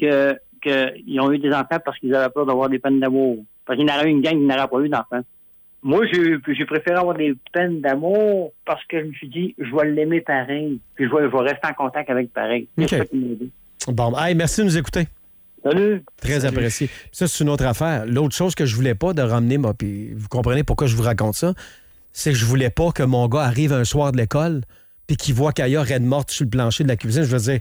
que qu'ils ont eu des enfants parce qu'ils avaient peur d'avoir des peines d'amour. Parce qu'il y en aurait une gang qui n'aurait pas eu d'enfants. Moi, j'ai préféré avoir des peines d'amour parce que je me suis dit, je vais l'aimer pareil. Puis je vais, je vais rester en contact avec pareil. C'est OK. ça qui m'a aidé. Bon, hey, merci de nous écouter. Salut! Très apprécié. Ça, c'est une autre affaire. L'autre chose que je voulais pas de ramener, moi, puis vous comprenez pourquoi je vous raconte ça, c'est que je voulais pas que mon gars arrive un soir de l'école puis qu'il voit qu'Aya raide morte sur le plancher de la cuisine. Je veux dire,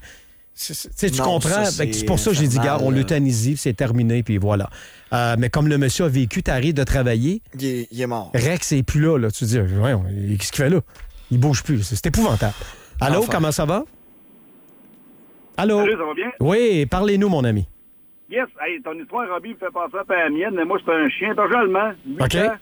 tu sais, tu Non, comprends? c'est pour ça que j'ai dit, gars, on là. l'euthanasie, c'est terminé, puis voilà. Euh, mais comme le monsieur a vécu, t'arrives de travailler, Il est, il est mort. Rex n'est plus là, là. Tu te dis, qu'est-ce qu'il fait là? Il bouge plus. C'est c'est épouvantable. Allô, Enfin. comment ça va? Allô? Salut, ça va bien? Oui, parlez-nous, mon ami. Yes, hey, ton histoire, Robbie, me fait penser à la mienne, mais moi, c'est un chien berger allemand. OK. ans.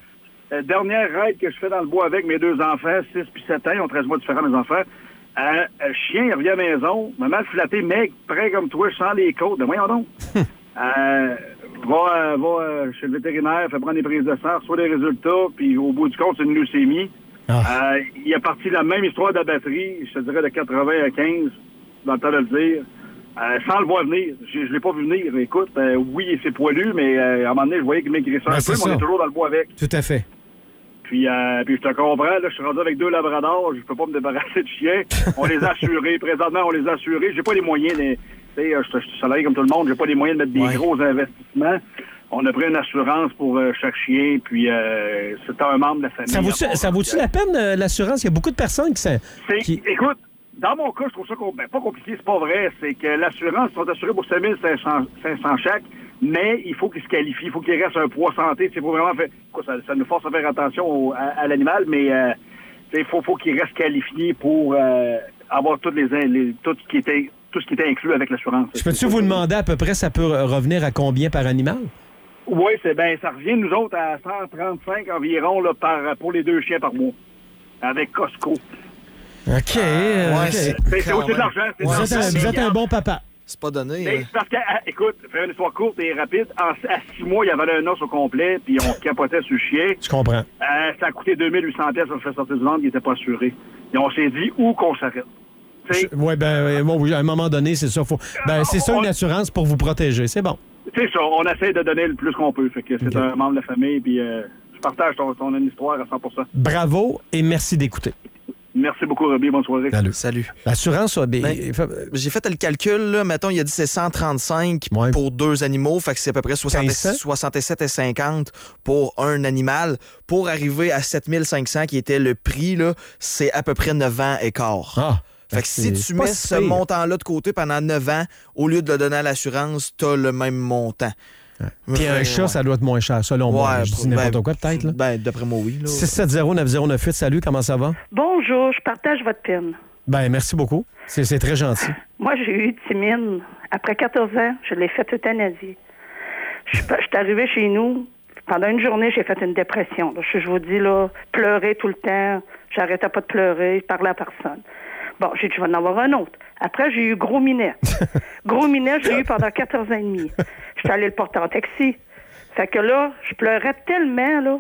Euh, dernière raid que je fais dans le bois avec mes deux enfants, 6 puis 7 ans, ils ont 13 mois différents, mes enfants. Euh, un chien, il revient à la maison, maman flatté, mec, près comme toi, je sens les côtes. Mais voyons donc. euh, va euh, va chez le vétérinaire, fait prendre des prises de sang, reçoit les résultats, puis au bout du compte, c'est une leucémie. Ah. Il a parti la même histoire de la batterie, je te dirais de 80 à 15, dans le temps de le dire. Euh, sans le voir venir. Je ne l'ai pas vu venir. Écoute, euh, oui, c'est poilu, mais euh, à un moment donné, je voyais qu'il maigrissait Ben, un c'est peu, mais on est toujours dans le bois avec. Tout à fait. Puis, euh, puis je te comprends, là, je suis rendu avec deux labradors, je peux pas me débarrasser de chiens. On les a assurés. Présentement, on les a assurés. J'ai pas les moyens, de, tu sais, euh, je suis salarié comme tout le monde, j'ai pas les moyens de mettre des gros investissements. On a pris une assurance pour euh, chaque chien, puis euh, c'était un membre de la famille. Ça vaut, vaut-tu la peine, l'assurance? Il y a beaucoup de personnes qui... qui- Écoute, dans mon cas, je trouve ça ben, pas compliqué, c'est pas vrai. C'est que l'assurance, ils sont assurés pour 7500 500 chaque, mais il faut qu'ils se qualifient, il faut qu'il reste un poids santé. Faut vraiment faire. quoi, ça, ça nous force à faire attention au- à, à l'animal, mais euh, il faut, faut qu'il reste qualifié pour euh, avoir toutes les, les- tout ce qui était tout ce qui était inclus avec l'assurance. Je peux-tu vous demander à peu près, ça peut re- revenir à combien par animal? Oui, c'est ben ça revient nous autres à 135 environ là, par, pour les deux chiens par mois. Avec Costco. OK. euh, ouais, OK. c'est- aussi de l'argent. c'est Vous, êtes un, l'argent. vous êtes un bon papa. C'est pas donné. Mais hein. c'est parce que, ah, écoute, faire une histoire courte et rapide, en, à six mois, il y avait un os au complet, puis on capotait sur le chien. Je comprends. Euh, ça a coûté 2800 pièces à faire sortir du ventre, il n'était pas assuré. Et on s'est dit où qu'on s'arrête? Tu sais, Oui, ben, bon, oui, à un moment donné, c'est ça. Faut... Ben, c'est ça une assurance pour vous protéger. C'est bon. C'est ça, on essaie de donner le plus qu'on peut. Fait que c'est un membre de la famille, puis euh, je partage ton, ton histoire à 100% Bravo et merci d'écouter. Merci beaucoup, Robbie. Bonne soirée. Salut. Salut. L'assurance, ben, Ben, J'ai fait le calcul, là. Mettons, il a dit c'est 135 Ouais. pour deux animaux. Fait que c'est à peu près 60 1500. 67 et 50 pour un animal. Pour arriver à 7500, qui était le prix, c'est à peu près 9 ans et quart. Ah. Fait que si tu mets ce montant-là de côté pendant 9 ans, au lieu de le donner à l'assurance, t'as le même montant. Puis un chat, ouais. ça doit être moins cher, selon moi. Je dis ben, n'importe quoi, peut-être. Ben, d'après moi, oui. là. 670-9098, salut, comment ça va? Bonjour, je partage votre peine. Ben, merci beaucoup. C'est c'est très gentil. Moi, j'ai eu Timine. Après 14 ans, je l'ai fait euthanasier. Je je suis arrivée chez nous. Pendant une journée, j'ai fait une dépression. là. Je, je vous dis, là, pleurer tout le temps. J'arrêtais pas de pleurer. Je parlais à personne. Bon, j'ai dit, je vais en avoir un autre. Après, j'ai eu Gros Minet. Gros Minet, j'ai eu pendant 14 ans et demi. Allée le porter en taxi. Fait que là, je pleurais tellement, là,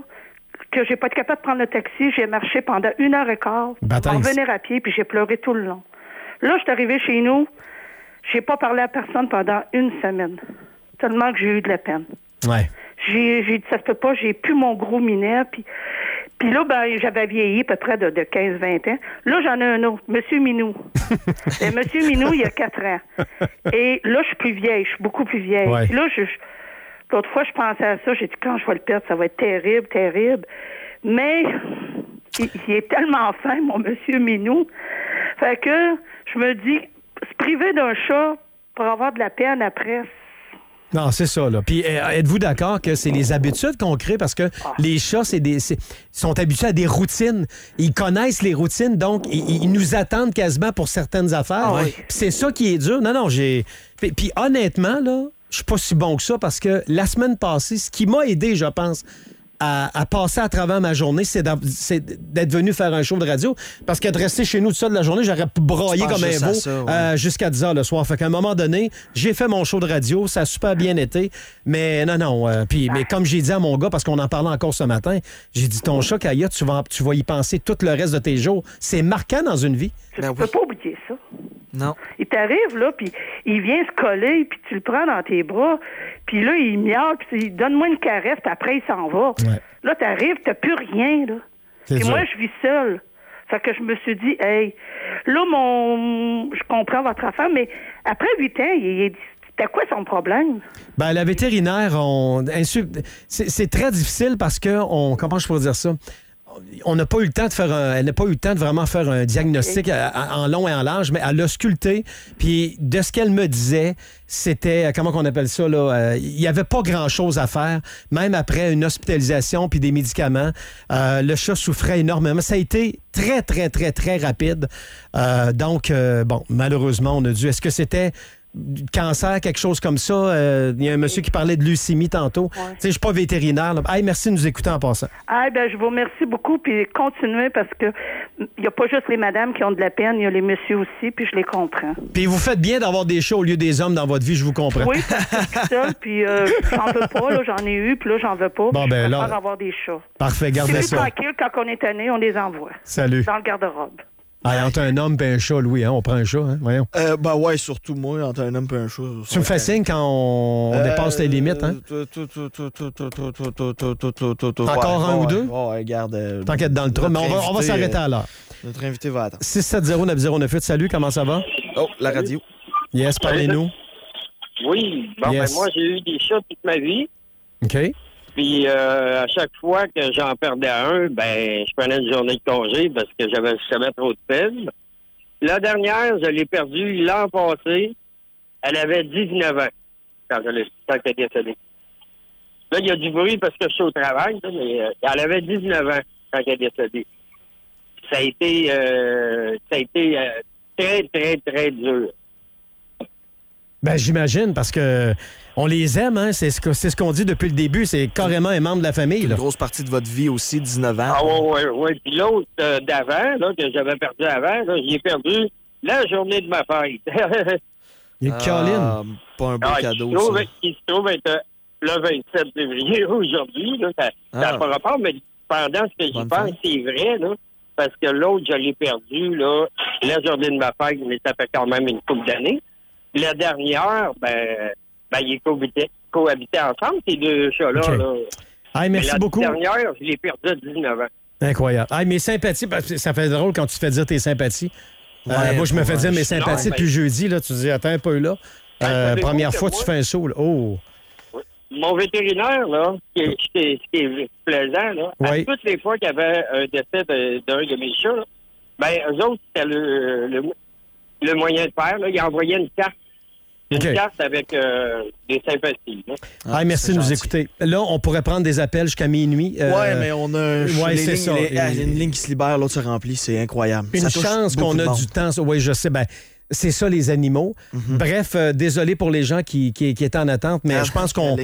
que j'ai pas été capable de prendre le taxi. J'ai marché pendant une heure et quart. Pour revenir à pied, puis j'ai pleuré tout le long. Là, je suis arrivée chez nous. J'ai pas parlé à personne pendant une semaine. Tellement que j'ai eu de la peine. Ouais. J'ai j'ai dit, ça se peut pas, j'ai plus mon gros minet. Puis, puis là, ben, j'avais vieilli à peu près de, de 15-20 ans. Là, j'en ai un autre, Monsieur Minou. Et Monsieur Minou, il y a 4 ans. Et là, je suis plus vieille, je suis beaucoup plus vieille. Ouais. Puis là, je, je- l'autre fois, je pensais à ça, j'ai dit, quand je vais le perdre, ça va être terrible, terrible. Mais il, il est tellement fin, mon Monsieur Minou. Fait que je me dis, se priver d'un chat pour avoir de la peine après, Non, c'est ça, là. Puis euh, êtes-vous d'accord que c'est les habitudes qu'on crée? Parce que les chats, c'est des, sont habitués à des routines. Ils connaissent les routines, donc ils, ils nous attendent quasiment pour certaines affaires. Ah oui. Puis c'est ça qui est dur. Non, non, j'ai. Puis, puis honnêtement, là, je suis pas si bon que ça parce que la semaine passée, ce qui m'a aidé, je pense, à, à passer à travers ma journée, c'est d'être venu faire un show de radio. Parce que de rester chez nous tout seul de la journée, j'aurais broyé comme un veau ouais. euh, jusqu'à 10 heures le soir. Fait qu'à un moment donné, j'ai fait mon show de radio, ça a super bien été. Mais non, non. euh, puis, mais comme j'ai dit à mon gars, parce qu'on en parlait encore ce matin, j'ai dit ton chat, Kaya, tu vas, tu vas y penser tout le reste de tes jours. C'est marquant dans une vie. tu Ben peux pas oublier ça. Non. Il t'arrive, là, puis il vient se coller, puis tu le prends dans tes bras, puis là, il miaule, puis il donne-moi une caresse, puis après, il s'en va. Ouais. Là, t'arrives, t'as plus rien, là. Puis moi, je vis seule. Fait que je me suis dit, hey, là, mon... Je comprends votre affaire, mais après huit ans, il, dit, c'était quoi son problème? Ben, la vétérinaire, on, c'est c'est très difficile parce que, on, comment je pourrais dire ça? On n'a pas eu le temps de faire un- elle n'a pas eu le temps de vraiment faire un diagnostic en long et en large, mais elle l'a sculpté. Puis de ce qu'elle me disait, c'était, euh, comment qu'on appelle ça, là, euh, il n'y avait pas grand-chose à faire, même après une hospitalisation puis des médicaments. Euh, le chat souffrait énormément. Ça a été très, très, très, très rapide. Euh, donc, bon, malheureusement, on a dû... Est-ce que c'était cancer, quelque chose comme ça. Euh, Il y a un monsieur qui parlait de leucémie tantôt. Tu sais, je suis pas vétérinaire. là. Hey, merci de nous écouter en passant. Ah, ben, je vous remercie beaucoup, puis continuez, parce que il n'y a pas juste les madames qui ont de la peine, il y a les messieurs aussi, puis je les comprends. Puis vous faites bien d'avoir des chats au lieu des hommes dans votre vie, je vous comprends. Oui, seule, puis euh, j'en veux pas, là, j'en ai eu, puis là, j'en veux pas. Bon, ben, je là- avoir des chats. Parfait, gardez ça. tranquille, quand on est tanné, on les envoie. Salut. Dans le garde-robe. Ah, entre un homme et un chat, Louis, hein, on prend un chat, hein? Voyons. Euh, ben ouais, surtout moi, entre un homme et un chat. Tu me fais signe quand on, on dépasse les limites, hein? Encore un ou deux? Ouais, regarde. euh, Tant qu'être dans le trou, mais on va, on va invité, s'arrêter euh, à l'heure. Notre invité va attendre. 670-9098, salut, comment ça va? Oh, la radio. Yes, parlez-nous. Oui, bon, Yes. ben moi, j'ai eu des chats toute ma vie. OK. Puis euh, à chaque fois que j'en perdais un, ben je prenais une journée de congé parce que j'avais jamais trop de peine. La dernière, je l'ai perdue l'an passé. Elle avait 19 ans quand elle est décédée. Là, il y a du bruit parce que je suis au travail, mais euh, elle avait 19 ans quand elle est décédée. Ça a été euh, ça a été très, très, très dur. Ben, j'imagine, parce que on les aime, hein? C'est ce que- c'est ce qu'on dit depuis le début. C'est carrément un membre de la famille. Une Là. grosse partie de votre vie aussi, 19 ans. Ah oui, oui, oui. Puis l'autre euh, d'avant, que j'avais perdu avant, j'ai perdu la journée de ma fête. Il y a Caroline. Ah, pas un beau Ah, cadeau, il, se trouve, ça. il se trouve être euh, le 27 février aujourd'hui. Ça n'a Ah. pas rapport, mais pendant ce que j'y pense, c'est vrai, là, parce que l'autre, je l'ai perdu là, la journée de ma fête, mais ça fait quand même une couple d'années. La dernière, ben, ben ils cohabitaient, cohabitaient ensemble, ces deux chats-là. OK. là. Hey, merci la beaucoup. dernière, je l'ai perdue à 19 ans. Incroyable. Hey, mes sympathies, parce que ça fait drôle quand tu te fais dire tes sympathies. Euh, moi, je me fais dire mes sympathies non, depuis mais- jeudi. Là, tu dis, attends un peu là. Ben, Euh, première fois, moi- tu fais un saut. là. Oh. Mon vétérinaire, là, ce qui est, ce qui est- ce qui est plaisant, là, à toutes les fois qu'il y avait un décès de- d'un de, mes chats, là, ben, eux autres, c'était le, le, le moyen de faire, là. Ils envoyaient une carte. Une OK. carte avec euh, des sympathies. là. Ah, merci de nous écouter. Là, on pourrait prendre des appels jusqu'à minuit. Euh, Ouais, mais on a un- ouais, c'est ça. les- ah, il y a une ligne qui se libère, l'autre se remplit, c'est incroyable. Une Ça chance qu'on a du temps. Oui, je sais. Ben, c'est ça, les animaux. Bref, euh, désolé pour les gens qui, qui, qui étaient en attente, mais Ah, je pense qu'on.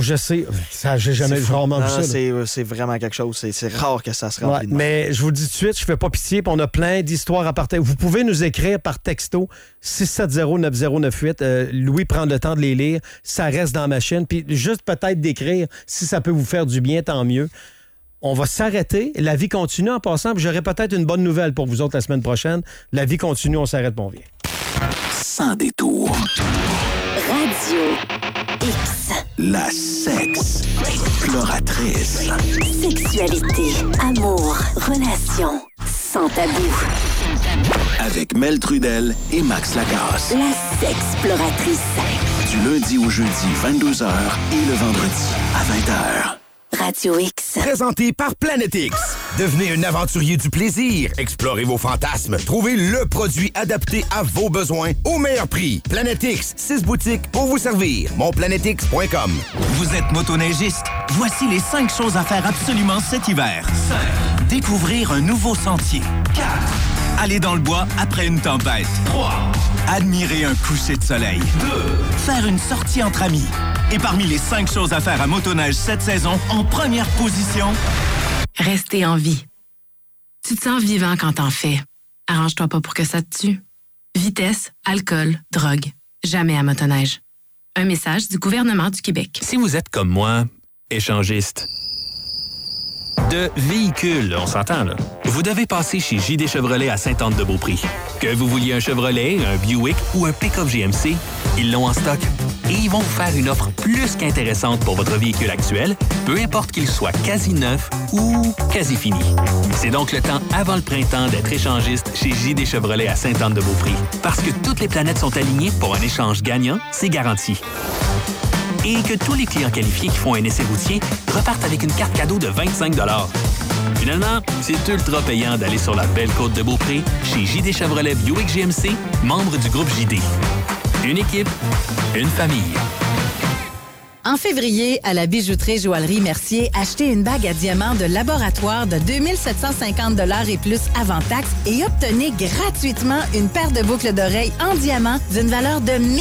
je sais. Ça, j'ai jamais Non, vu ça. c'est, euh, c'est vraiment quelque chose. C'est, rare que ça se Ouais, remplit. même. mais je vous dis tout de suite, je fais pas pitié, puis on a plein d'histoires à partager. Vous pouvez nous écrire par texto 670-9098. Euh, Louis prend le temps de les lire. Ça reste dans ma chaîne. Puis juste peut-être d'écrire, si ça peut vous faire du bien, tant mieux. On va s'arrêter. La vie continue en passant. puis J'aurai peut-être une bonne nouvelle pour vous autres la semaine prochaine. La vie continue, on s'arrête, bon vient. Sans détour. Radio X. La sexe exploratrice. Sexualité, amour, relations. Sans tabou. Avec Mel Trudel et Max Lacasse. La sexploratrice. Du lundi au jeudi, 22h et le vendredi à 20h. Radio X. Présenté par Planète X. Devenez un aventurier du plaisir. Explorez vos fantasmes. Trouvez le produit adapté à vos besoins au meilleur prix. Planète X, 6 boutiques pour vous servir. Monplanetix.com. Vous êtes motoneigiste? Voici les 5 choses à faire absolument cet hiver. 5. Découvrir un nouveau sentier. 4. Aller dans le bois après une tempête. 3. Admirer un coucher de soleil. 2. Faire une sortie entre amis. Et parmi les 5 choses à faire à motoneige cette saison, en première position, Rester en vie. Tu te sens vivant quand t'en fais. Arrange-toi pas pour que ça te tue. Vitesse, alcool, drogue. Jamais à motoneige. Un message du gouvernement du Québec. Si vous êtes comme moi, échangiste de véhicules, on s'entend là. Vous devez passer chez JD Chevrolet à Sainte-Anne-de-Beaupré. Que vous vouliez un Chevrolet, un Buick ou un pick-up GMC, ils l'ont en stock. Et ils vont vous faire une offre plus qu'intéressante pour votre véhicule actuel, peu importe qu'il soit quasi neuf ou quasi fini. C'est donc le temps avant le printemps d'être échangiste chez JD Chevrolet à Sainte-Anne-de-Beaupré. Parce que toutes les planètes sont alignées pour un échange gagnant, c'est garanti et que tous les clients qualifiés qui font un essai routier repartent avec une carte cadeau de 25 Finalement, c'est ultra payant d'aller sur la belle côte de Beaupré chez JD Chevrolet Buick GMC, membre du groupe JD. Une équipe, une famille. En février, à la bijouterie Joaillerie Mercier, achetez une bague à diamants de laboratoire de 2750 et plus avant taxe et obtenez gratuitement une paire de boucles d'oreilles en diamant d'une valeur de 1000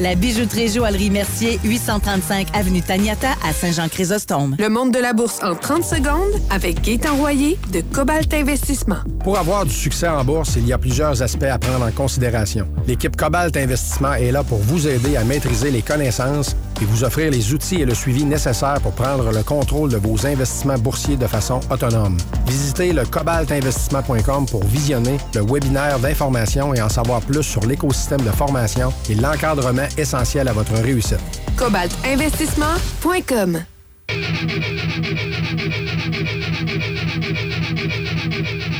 La bijouterie Joaillerie Mercier, 835 Avenue Taniata à Saint-Jean-Chrysostome. Le monde de la bourse en 30 secondes avec Gaëtan Royer de Cobalt Investissement. Pour avoir du succès en bourse, il y a plusieurs aspects à prendre en considération. L'équipe Cobalt Investissement est là pour vous aider à maîtriser les connaissances, et vous offrir les outils et le suivi nécessaires pour prendre le contrôle de vos investissements boursiers de façon autonome. Visitez le cobaltinvestissement.com pour visionner le webinaire d'information et en savoir plus sur l'écosystème de formation et l'encadrement essentiel à votre réussite. Cobaltinvestissement.com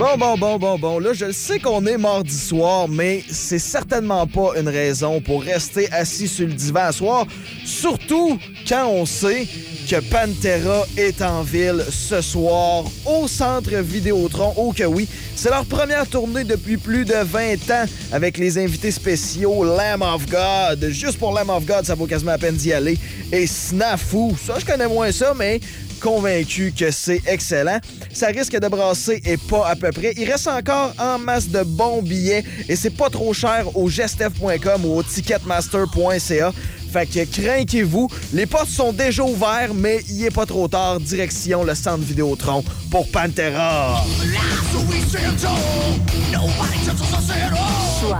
Bon, bon, bon, bon, bon. Là, je sais qu'on est mardi soir, mais c'est certainement pas une raison pour rester assis sur le divan à soir. Surtout quand on sait que Pantera est en ville ce soir au centre Vidéotron. Oh que oui. C'est leur première tournée depuis plus de 20 ans avec les invités spéciaux Lamb of God. Juste pour Lamb of God, ça vaut quasiment la peine d'y aller. Et Snafu, ça je connais moins ça, mais convaincu que c'est excellent. Ça risque de brasser et pas à peu près. Il reste encore en masse de bons billets et c'est pas trop cher au gestef.com ou au ticketmaster.ca. Fait que crainquez-vous. Les portes sont déjà ouvertes, mais il est pas trop tard. Direction le centre Vidéotron pour Pantera. Choix.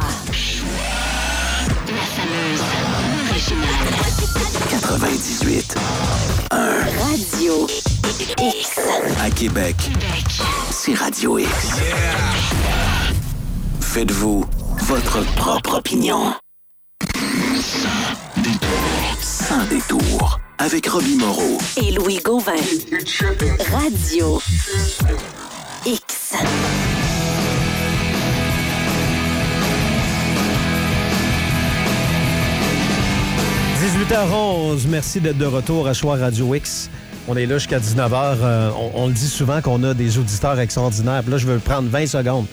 Originale. 98. 1. Radio X. À Québec, c'est Radio X. Faites-vous votre propre opinion. Sans détour. Avec Robbie Moreau. Et Louis Gauvin. Radio X. 18h11, merci d'être de retour à Choix Radio X. On est là jusqu'à 19h. Euh, on, le dit souvent qu'on a des auditeurs extraordinaires. Puis là, je veux prendre 20 secondes.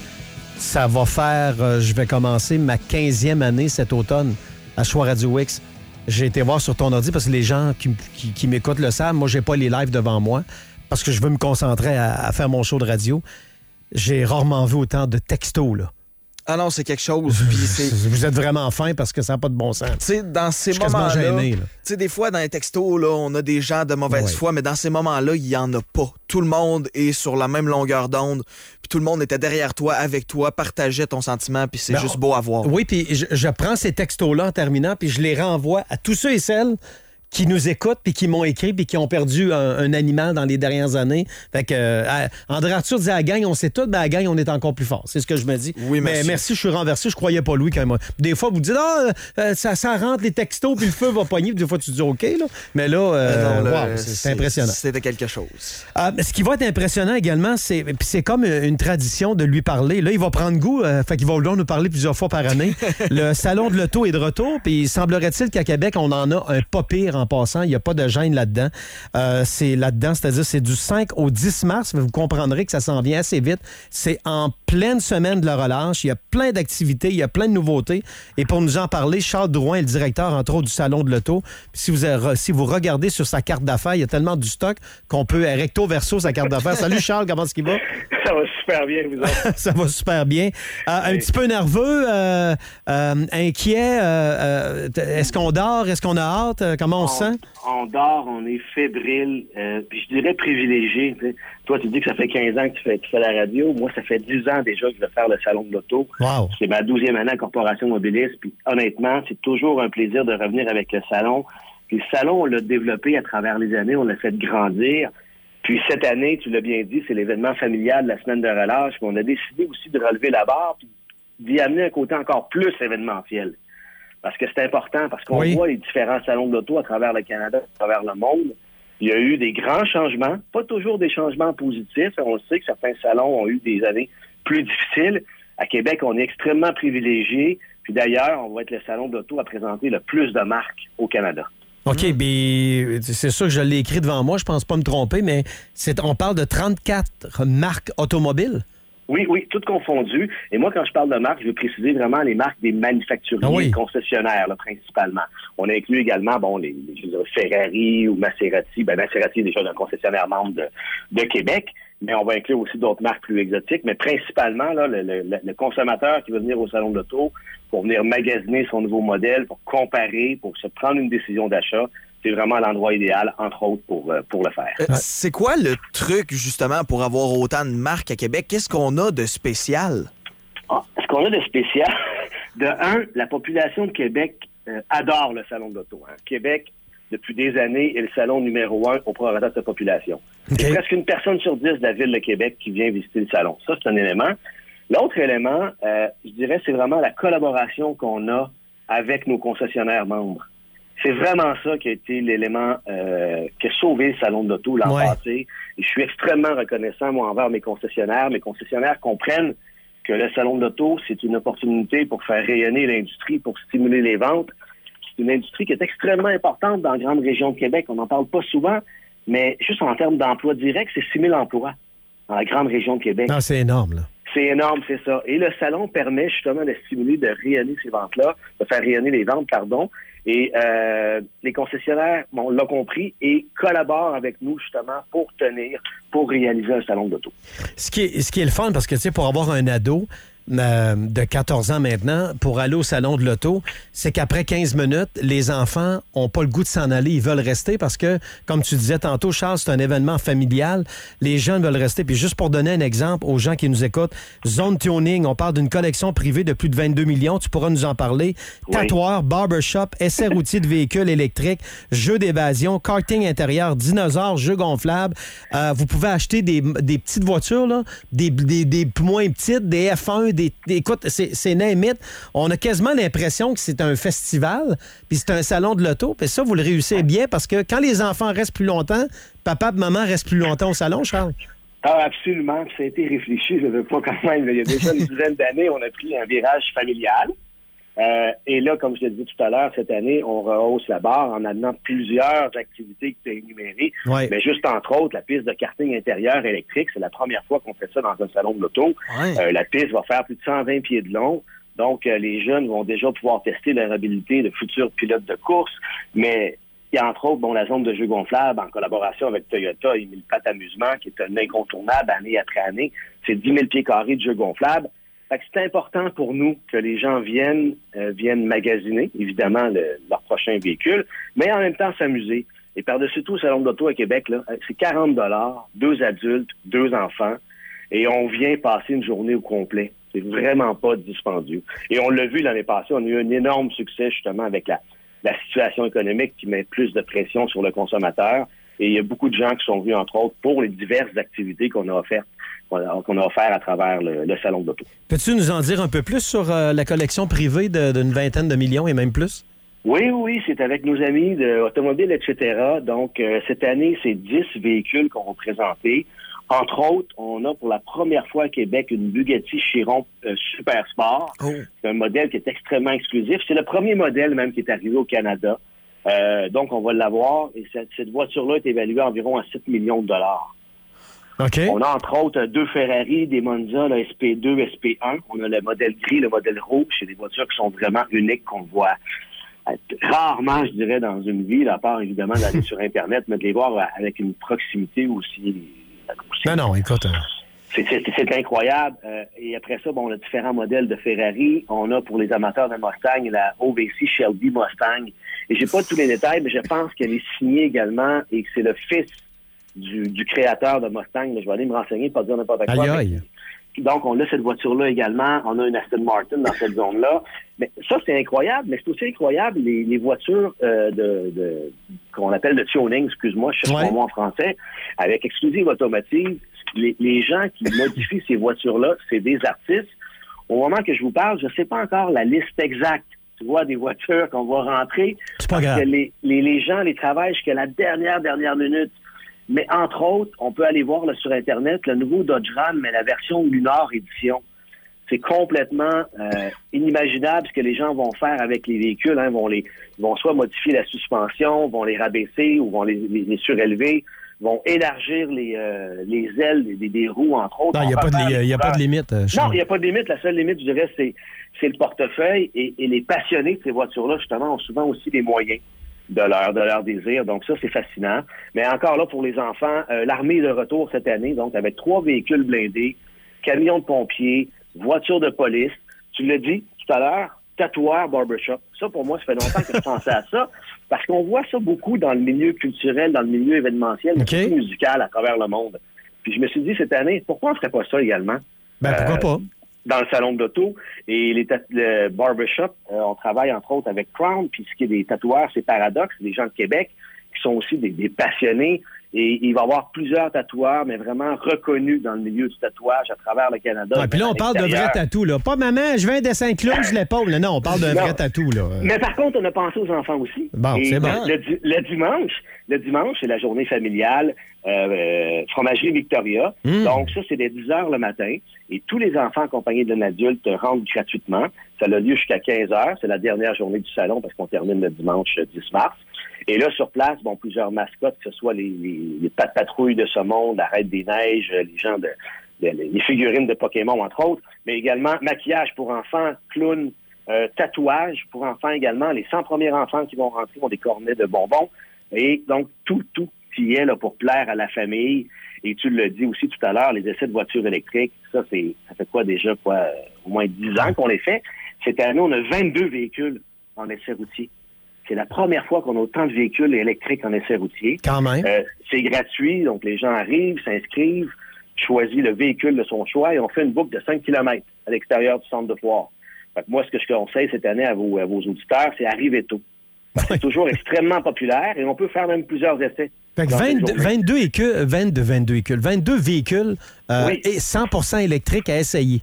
Ça va faire, euh, je vais commencer ma 15e année cet automne à Choix Radio X. J'ai été voir sur ton ordi parce que les gens qui m'écoutent le savent. Moi, j'ai pas les lives devant moi parce que je veux me concentrer à, à faire mon show de radio. J'ai rarement vu autant de textos, là. Ah non, c'est quelque chose. Puis. Vous êtes vraiment fin parce que ça n'a pas de bon sens. Tu sais, dans ces moments-là, des fois, dans les textos, là, on a des gens de mauvaise Ouais. foi, mais dans ces moments-là, il y en a pas. Tout le monde est sur la même longueur d'onde, puis tout le monde était derrière toi, avec toi, partageait ton sentiment, puis c'est Ben, juste beau à voir. Oui, puis je, je prends ces textos-là en terminant, puis je les renvoie à tous ceux et celles qui nous écoutent, puis qui m'ont écrit, puis qui ont perdu un, un animal dans les dernières années. Fait que, euh, André Arthur disait à la gang, on sait tout, mais à la gang, on est encore plus fort. C'est ce que je me dis. Oui, mais merci. merci, je suis renversé. Je croyais pas Louis quand même. Des fois, vous dites, ah, euh, ça, ça rentre les textos, puis le feu va pogner, puis des fois, tu dis, OK, là. Mais là, euh, wow, c'est impressionnant. C'était quelque chose. Ah, ce qui va être impressionnant également, c'est c'est comme une tradition de lui parler. Là, il va prendre goût, fait qu'il va vouloir nous parler plusieurs fois par année. le salon de l'auto est de retour, puis semblerait-il qu'à Québec, on en a un pas pire en passant. Il n'y a pas de gêne là-dedans. Euh, c'est là-dedans, c'est-à-dire c'est du 5 au 10 mars. mais Vous comprendrez que ça s'en vient assez vite. C'est en pleine semaine de la relâche. Il y a plein d'activités, il y a plein de nouveautés. Et pour nous en parler, Charles Drouin est le directeur, entre autres, du salon de l'auto. Si vous, si vous regardez sur sa carte d'affaires, il y a tellement du stock qu'on peut euh, recto verso sa carte d'affaires. Salut Charles, comment est-ce qu'il va? Ça va super bien, vous autres. Ça va super bien. Euh, un petit peu nerveux, euh, inquiet. est-ce qu'on dort? Est-ce qu'on a hâte? Comment on, On dort, on est fébrile, euh, puis je dirais privilégié. Toi, tu dis que ça fait 15 ans que tu fais, tu fais la radio. Moi, ça fait 10 ans déjà que je vais faire le salon de l'auto. Wow. C'est ma 12e année en corporation mobiliste. Puis honnêtement, c'est toujours un plaisir de revenir avec le salon. Puis le salon, on l'a développé à travers les années, on l'a fait grandir. Puis cette année, tu l'as bien dit, c'est l'événement familial de la semaine de relâche. Puis on a décidé aussi de relever la barre, puis d'y amener un côté encore plus événementiel. Parce que c'est important, parce qu'on Oui. voit les différents salons de l'auto à travers le Canada, à travers le monde. Il y a eu des grands changements, pas toujours des changements positifs. On le sait que certains salons ont eu des années plus difficiles. À Québec, on est extrêmement privilégié. Puis d'ailleurs, on va être le salon de l'auto à présenter le plus de marques au Canada. OK, bien, c'est sûr que je l'ai écrit devant moi, je pense pas me tromper, mais c'est, on parle de 34 marques automobiles? Oui, oui, toutes confondues. Et moi, quand je parle de marques, je veux préciser vraiment les marques des manufacturiers Ah oui. et concessionnaires, là, principalement. On inclut également, bon, les, les- je veux dire, Ferrari ou Maserati. Ben, Maserati est déjà un concessionnaire membre de, de Québec, mais on va inclure aussi d'autres marques plus exotiques. Mais principalement, là, le, le- le consommateur qui va venir au salon de l'auto pour venir magasiner son nouveau modèle, pour comparer, pour se prendre une décision d'achat, c'est vraiment l'endroit idéal, entre autres, pour, euh, pour le faire. Euh, C'est quoi le truc, justement, pour avoir autant de marques à Québec? Qu'est-ce qu'on a de spécial? Ah, ce qu'on a de spécial, de un, la population de Québec euh, adore le salon de l'auto. hein. Québec, depuis des années, est le salon numéro un au prorata de sa population. C'est presque une personne sur dix de la ville de Québec qui vient visiter le salon. Ça, c'est un élément. L'autre élément, euh, je dirais, c'est vraiment la collaboration qu'on a avec nos concessionnaires membres. C'est vraiment ça qui a été l'élément euh, qui a sauvé le salon de l'auto l'an Ouais. passé. Et je suis extrêmement reconnaissant, moi, envers mes concessionnaires. Mes concessionnaires comprennent que le salon de l'auto, c'est une opportunité pour faire rayonner l'industrie, pour stimuler les ventes. C'est une industrie qui est extrêmement importante dans la grande région de Québec. On n'en parle pas souvent, mais juste en termes d'emplois directs, c'est 6 000 emplois dans la grande région de Québec. Non, c'est énorme, là. C'est énorme, c'est ça. Et le salon permet justement de stimuler, de rayonner ces ventes-là, de faire rayonner les ventes, pardon. Et euh, les concessionnaires bon, l'ont compris et collaborent avec nous justement pour tenir, pour réaliser un salon d'auto. Ce qui, est, ce qui est le fun, parce que, tu sais, pour avoir un ado euh, de 14 ans maintenant, pour aller au salon de l'auto, c'est qu'après 15 minutes, les enfants ont pas le goût de s'en aller. Ils veulent rester parce que, comme tu disais tantôt, Charles, c'est un événement familial. Les jeunes veulent rester. Puis juste pour donner un exemple aux gens qui nous écoutent, Zone Tuning, on parle d'une collection privée de plus de 22 millions. Tu pourras nous en parler. Tatoueur, barbershop, essai routier de véhicules électriques, jeux d'évasion, karting intérieur, dinosaures, jeux gonflables. Euh, vous pouvez acheter des, des petites voitures, là, des, des, des moins petites, des F1, des, des- écoute, c'est it. On a quasiment l'impression que c'est un festival, puis c'est un salon de l'auto. Puis ça, vous le réussissez bien parce que quand les enfants restent plus longtemps, papa et maman restent plus longtemps au salon, Charles. Ah, absolument. Ça a été réfléchi. Je ne veux pas quand même. Il y a déjà une dizaine d'années, on a pris un virage familial. Euh, et là, comme je l'ai dit tout à l'heure, cette année, on rehausse la barre en amenant plusieurs activités que tu as énumérées. Ouais. Mais juste entre autres, la piste de karting intérieur électrique, c'est la première fois qu'on fait ça dans un salon de l'auto. Ouais. Euh, la piste va faire plus de 120 pieds de long. Donc, euh, les jeunes vont déjà pouvoir tester leur habilité de futurs pilotes de course. Mais il y a entre autres bon, la zone de jeux gonflables en collaboration avec Toyota et Mille Pattes Amusement, qui est un incontournable année après année. C'est 10 000 pieds carrés de jeux gonflables. C'est important pour nous que les gens viennent, euh, viennent magasiner, évidemment, le- leur prochain véhicule, mais en même temps s'amuser. Et par-dessus tout, le Salon de l'Auto à Québec, là, euh, c'est 40 deux adultes, deux enfants, et on vient passer une journée au complet. C'est vraiment pas dispendieux. Et on l'a vu l'année passée, on a eu un énorme succès justement avec la, la situation économique qui met plus de pression sur le consommateur. Et il y a beaucoup de gens qui sont venus, entre autres, pour les diverses activités qu'on a offertes, qu'on a, offert à travers le, le Salon de l'Auto. Peux-tu nous en dire un peu plus sur euh, la collection privée d'une vingtaine de millions et même plus? Oui, oui, c'est avec nos amis de Automobile, etc. Donc, euh, cette année, c'est 10 véhicules qu'on va présenter. Entre autres, on a pour la première fois à Québec une Bugatti Chiron euh, Super Sport. C'est un modèle qui est extrêmement exclusif. C'est le premier modèle même qui est arrivé au Canada. Euh, donc, on va l'avoir. Et cette, cette voiture-là est évaluée à environ à 7 millions de dollars. On a entre autres deux Ferrari, des Monza, le SP2, SP1. On a le modèle gris, le modèle rouge. C'est des voitures qui sont vraiment uniques qu'on voit rarement, je dirais, dans une ville, à part évidemment d'aller sur Internet, mais de les voir avec une proximité aussi. Non, non, écoute. euh, C'est- incroyable. Euh, et après ça, bon, on a différents modèles de Ferrari. On a pour les amateurs de Mustang la OVC Shelby Mustang. Et j'ai pas tous les détails, mais je pense qu'elle est signée également et que c'est le fils du, du créateur de Mustang. Mais je vais aller me renseigner, pas dire n'importe quoi. Aïe, mais- aïe. donc, on a cette voiture-là également. On a une Aston Martin dans cette zone-là. Mais ça, c'est incroyable. Mais c'est aussi incroyable les, les voitures euh, de, de- qu'on appelle de tuning, excuse-moi, je cherche mon mot en français, avec exclusive automotive. Les, les gens qui modifient ces voitures-là, c'est des artistes. Au moment que je vous parle, je ne sais pas encore la liste exacte. Tu vois, des voitures qu'on va rentrer. C'est pas parce grave. que les, les, les gens les travaillent jusqu'à la dernière, dernière minute. Mais entre autres, on peut aller voir là, sur Internet le nouveau Dodge Ram, mais la version Lunar Edition. C'est complètement euh, inimaginable ce que les gens vont faire avec les véhicules. Hein. Vont les, vont soit modifier la suspension, vont les rabaisser ou vont les, les- les surélever, vont élargir les, euh, les ailes des, des- des roues, entre autres. Non, il n'y a, pas de- y a- pas de limite. euh, Non, il n'y a pas de limite. La seule limite, je dirais, c'est, c'est le portefeuille. Et, et les passionnés de ces voitures-là, justement, ont souvent aussi les moyens de leur, de leur désir. Donc, ça, c'est fascinant. Mais encore là, pour les enfants, euh, l'armée est de retour cette année, donc avec trois véhicules blindés, camions de pompiers, voitures de police. Tu l'as dit tout à l'heure, tatoueur, barbershop. Ça, pour moi, ça fait longtemps que je pensais à ça. Parce qu'on voit ça beaucoup dans le milieu culturel, dans le milieu événementiel, mais aussi musical à travers le monde. Puis je me suis dit cette année, pourquoi on ne ferait pas ça également? Ben, pourquoi Euh, pas? dans le salon de l'auto. Et les le barbershop, euh, on travaille entre autres avec Crown, puis ce qui est des tatoueurs, c'est Paradox, des gens de Québec qui sont aussi des, des passionnés. Et il va y avoir plusieurs tatoueurs, mais vraiment reconnus dans le milieu du tatouage à travers le Canada. Ouais, puis là, on parle de vrai l'extérieur. tatou, là. Pas maman, je viens de Saint-Claude, je l'épaule. Non, on parle d'un vrai tatou, là. Mais par contre, on a pensé aux enfants aussi. Bon, c'est bon. Le, di- le dimanche, le dimanche, c'est la journée familiale euh, euh, fromagerie Victoria. Mm. Donc ça, c'est dès 10 heures le matin. Et tous les enfants accompagnés d'un adulte rentrent gratuitement. Ça a lieu jusqu'à 15 heures. C'est la dernière journée du salon parce qu'on termine le dimanche euh, 10 mars. Et là, sur place, bon, plusieurs mascottes, que ce soit les, les, les pat- patrouilles de ce monde, la Reine des Neiges, euh, les gens de, de- les figurines de Pokémon, entre autres, mais également maquillage pour enfants, clowns, euh, tatouage pour enfants également. Les 100 premiers enfants qui vont rentrer ont des cornets de bonbons. Et donc, tout, tout qui est là pour plaire à la famille. Et tu le dis aussi tout à l'heure, les essais de voitures électriques, ça, c'est, ça fait quoi déjà, quoi, au moins 10 ans qu'on les fait? Cette année, on a 22 véhicules en essai routier. C'est la première fois qu'on a autant de véhicules électriques en essai routier. Quand même. Euh, c'est gratuit, donc les gens arrivent, s'inscrivent, choisissent le véhicule de son choix et on fait une boucle de 5 km à l'extérieur du centre de foire. Fait que moi, ce que je conseille cette année à vos, à vos auditeurs, c'est arriver tôt. C'est toujours extrêmement populaire et on peut faire même plusieurs essais. Fait que dans cette 22, journée. 22 véhicules, 22, 22 véhicules, 22 véhicules euh, Oui. et 100 électriques à essayer.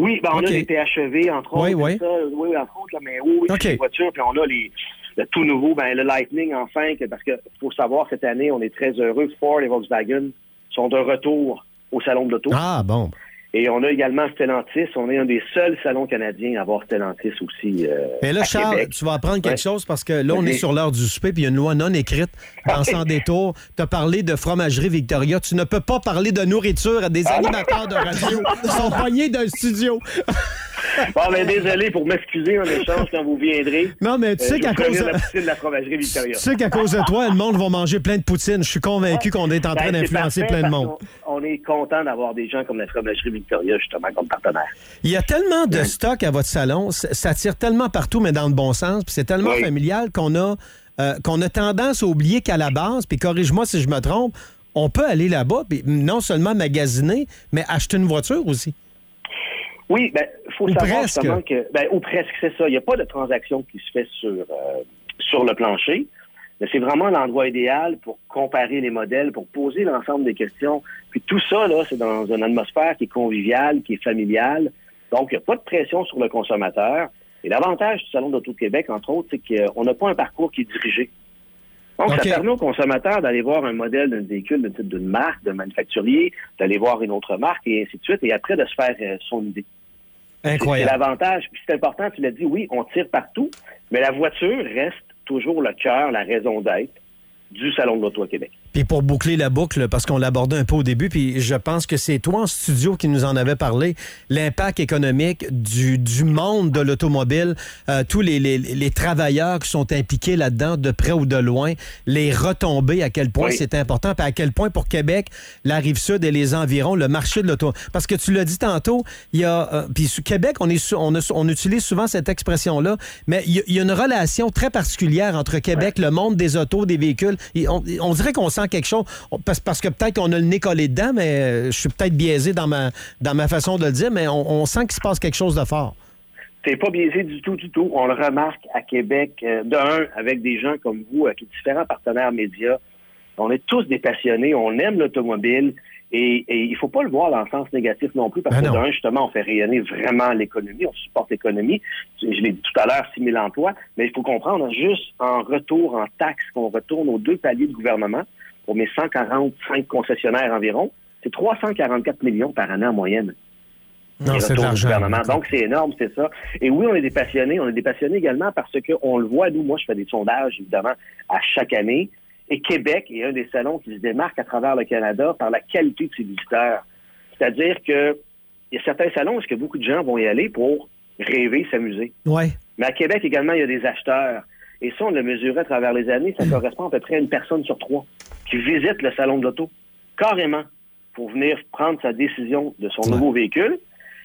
Oui, ben on a des PHEV, entre Oui, autres. oui. c'est ça. oui, entre autres, là, mais oui, oui, des voitures, puis on a les, le tout nouveau, ben, le Lightning, enfin, que- parce que faut savoir, cette année, on est très heureux. Ford et Volkswagen sont de retour au Salon de l'Auto. Ah, bon. Et on a également Stellantis. On est un des seuls salons canadiens à avoir Stellantis aussi. euh, Et là, à Charles, Québec. tu vas apprendre quelque Ouais. chose parce que là, on est sur l'heure du souper, puis il y a une loi non écrite dans Sans détour. Tu as parlé de fromagerie Victoria. Tu ne peux pas parler de nourriture à des Ah animateurs de radio. Ils sont pognés d'un studio. Bon, mais désolé pour m'excuser en échange quand vous viendrez. Non, mais tu Euh, sais je qu'à cause de- la poutine de la fromagerie Victoria. Tu sais qu'à cause de toi, le monde va manger plein de poutine. Je suis convaincu qu'on est en train Ben, d'influencer plein de monde. On est content d'avoir des gens comme la fromagerie Victoria, justement, comme partenaire. Il y a tellement de stock à votre salon, ça tire tellement partout, mais dans le bon sens, puis c'est tellement Oui. familial qu'on a, euh, qu'on a tendance à oublier qu'à la base, puis corrige-moi si je me trompe, on peut aller là-bas, puis non seulement magasiner, mais acheter une voiture aussi. Oui, ben, faut Ou savoir presque. justement que, ben, ou presque, c'est ça. Il n'y a pas de transaction qui se fait sur, euh, sur le plancher. Mais c'est vraiment l'endroit idéal pour comparer les modèles, pour poser l'ensemble des questions. Puis tout ça, là, c'est dans une atmosphère qui est conviviale, qui est familiale. Donc, il n'y a pas de pression sur le consommateur. Et l'avantage du Salon d'Auto de Québec, entre autres, c'est qu'on n'a pas un parcours qui est dirigé. Donc, ça permet au consommateur d'aller voir un modèle d'un véhicule type d'une marque, d'un manufacturier, d'aller voir une autre marque et ainsi de suite, et après de se faire euh, son idée. C'est l'avantage. Puis c'est important, tu l'as dit, oui, on tire partout, mais la voiture reste toujours le cœur, la raison d'être du Salon de l'Auto à Québec. Puis pour boucler la boucle, parce qu'on l'abordait un peu au début, puis je pense que c'est toi en studio qui nous en avait parlé, l'impact économique du, du monde de l'automobile, euh, tous les, les- les travailleurs qui sont impliqués là-dedans, de près ou de loin, les retombées, à quel point Oui. c'est important, puis à quel point pour Québec, la Rive-Sud et les environs, le marché de l'auto... Parce que tu l'as dit tantôt, il y a... euh, puis Québec, on, est, on, a- on utilise souvent cette expression-là, mais il y, a- une relation très particulière entre Québec, le monde des autos, des véhicules. Et On, on dirait qu'on sent quelque chose, parce, parce que peut-être qu'on a le nez collé dedans, mais euh, je suis peut-être biaisé dans ma, dans ma façon de le dire, mais on, on sent qu'il se passe quelque chose de fort. C'est pas biaisé du tout, du tout. On le remarque à Québec, euh, de un, avec des gens comme vous, avec différents partenaires médias. On est tous des passionnés, on aime l'automobile et, et il faut pas le voir dans le sens négatif non plus parce Ben que, non. de un, justement, on fait rayonner vraiment l'économie, on supporte l'économie. Je l'ai dit tout à l'heure, 6 000 emplois, mais il faut comprendre, juste en retour, en taxes qu'on retourne aux deux paliers de gouvernement, pour mes 145 concessionnaires environ, c'est 344 millions par année en moyenne. Non, c'est. Donc, c'est énorme, c'est ça. Et oui, on est des passionnés. On est des passionnés également parce qu'on le voit, nous, moi, je fais des sondages, évidemment, à chaque année. Et Québec est un des salons qui se démarque à travers le Canada par la qualité de ses visiteurs. C'est-à-dire que il y a certains salons où est-ce que beaucoup de gens vont y aller pour rêver, s'amuser. Ouais. Mais à Québec également, il y a des acheteurs. Et ça, on le mesurait à travers les années, ça correspond à peu près à une personne sur trois qui visite le salon de l'auto, carrément, pour venir prendre sa décision de son nouveau véhicule.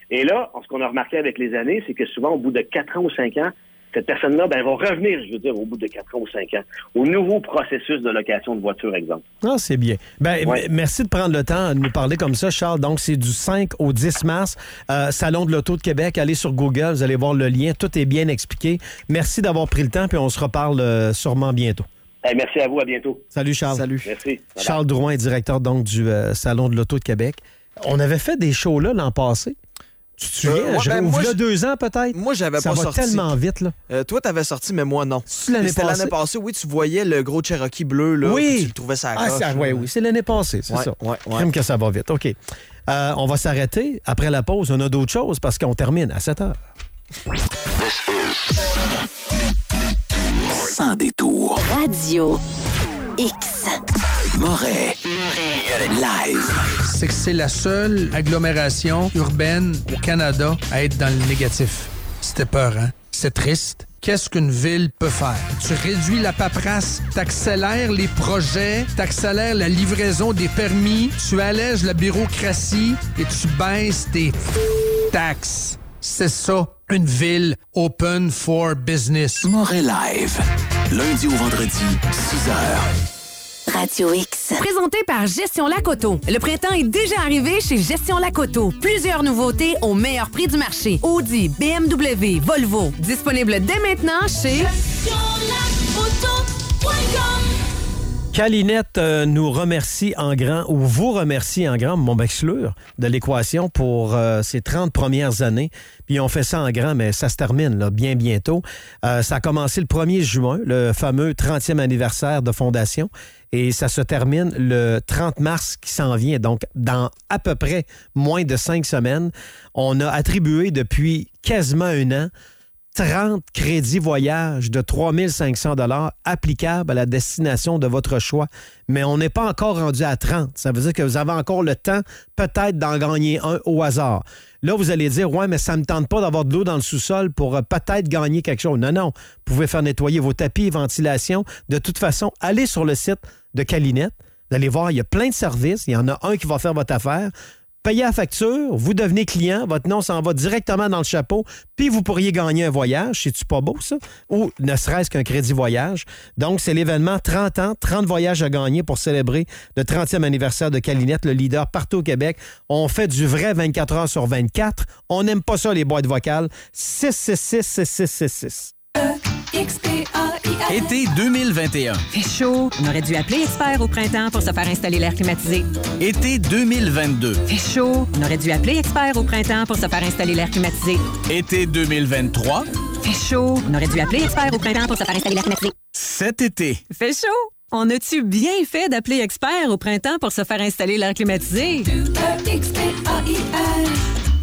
Et là, ce qu'on a remarqué avec les années, c'est que souvent, au bout de quatre ans ou cinq ans, cette personne-là ben, va revenir, je veux dire, au bout de 4 ans ou 5 ans, au nouveau processus de location de voiture, exemple. Ah, c'est bien. Ben, Ouais. m- merci de prendre le temps de nous parler comme ça, Charles. Donc, c'est du 5 au 10 mars. Euh, Salon de l'Auto de Québec. Allez sur Google, vous allez voir le lien. Tout est bien expliqué. Merci d'avoir pris le temps, puis on se reparle euh, sûrement bientôt. Hey, merci à vous, à bientôt. Salut, Charles. Salut. Merci. Charles Drouin est directeur donc du euh, Salon de l'Auto de Québec. On avait fait des shows là l'an passé. Tu te souviens? Euh, ouais, ben, moi, v'là je- deux ans peut-être? Moi, j'avais Ça pas va sorti. tellement vite, là. Euh, toi, t'avais sorti, mais moi, non. l'année C'était passée? l'année passée, oui, tu voyais le gros Cherokee bleu, là. Oui. Tu le trouvais ça Ah, ça, ouais, oui, c'est l'année passée, c'est Ouais, ça. ouais, que ça va vite. OK. Euh, on va s'arrêter. Après la pause, on a d'autres choses parce qu'on termine à 7 heures. Sans détour. Radio X. Moret. Live. c'est que c'est la seule agglomération urbaine au Canada à être dans le négatif. C'était peur, hein? C'est triste. Qu'est-ce qu'une ville peut faire? Tu réduis la paperasse, t'accélères les projets, t'accélères la livraison des permis, tu allèges la bureaucratie et tu baisses tes taxes. C'est ça, une ville open for business. Moret Live. Lundi au vendredi, 6 heures. Radio X. Présenté par Gestion Lacoto. Le printemps est déjà arrivé chez Gestion Lacoto. Plusieurs nouveautés au meilleur prix du marché. Audi, BMW, Volvo. Disponible dès maintenant chez Calinette euh, nous remercie en grand, ou vous remercie en grand, mon bachelor, de l'équation pour euh, ces 30 premières années. Puis on fait ça en grand, mais ça se termine bien bientôt. Euh, ça a commencé le 1er juin, le fameux 30e anniversaire de fondation, et ça se termine le 30 mars qui s'en vient. Donc, dans à peu près moins de cinq semaines, on a attribué depuis quasiment un an 30 crédits voyage de 3500 dollars applicables à la destination de votre choix. Mais on n'est pas encore rendu à 30. Ça veut dire que vous avez encore le temps peut-être d'en gagner un au hasard. Là, vous allez dire, ouais, mais ça ne me tente pas d'avoir de l'eau dans le sous-sol pour euh, peut-être gagner quelque chose. Non, non. Vous pouvez faire nettoyer vos tapis, ventilation. De toute façon, allez sur le site de Calinette. Allez voir, il y a plein de services. Il y en a un qui va faire votre affaire. Payez la facture, vous devenez client, votre nom s'en va directement dans le chapeau, puis vous pourriez gagner un voyage. C'est-tu pas beau, ça? Ou ne serait-ce qu'un crédit voyage. Donc, c'est l'événement 30 ans, 30 voyages à gagner pour célébrer le 30e anniversaire de Calinette, le leader partout au Québec. On fait du vrai 24 heures sur 24. On n'aime pas ça, les boîtes vocales. 666-6666. Été 2021. Fait chaud. On aurait dû appeler Expert au printemps pour se faire installer l'air climatisé. Été 2022. Fait chaud. On aurait dû appeler Expert au printemps pour se faire installer l'air climatisé. Été 2023. Fait chaud. On aurait dû appeler Expert au printemps pour se faire installer l'air climatisé. Cet été. Fait chaud. On a-tu bien fait d'appeler Expert au printemps pour se faire installer l'air climatisé?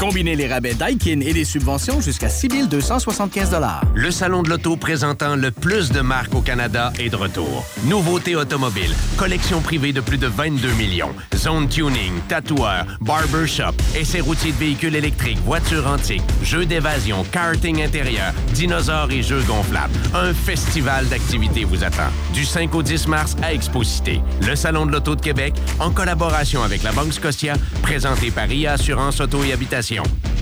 Combinez les rabais Daikin et les subventions jusqu'à 6 275 Le Salon de l'Auto présentant le plus de marques au Canada est de retour. Nouveautés automobiles, collection privée de plus de 22 millions, zone tuning, tatoueur, barbershop, essais routiers de véhicules électriques, voitures antiques, jeux d'évasion, karting intérieur, dinosaures et jeux gonflables. Un festival d'activités vous attend. Du 5 au 10 mars à Exposité. Le Salon de l'Auto de Québec, en collaboration avec la Banque Scotia, présenté par IA Assurance Auto et Habitation.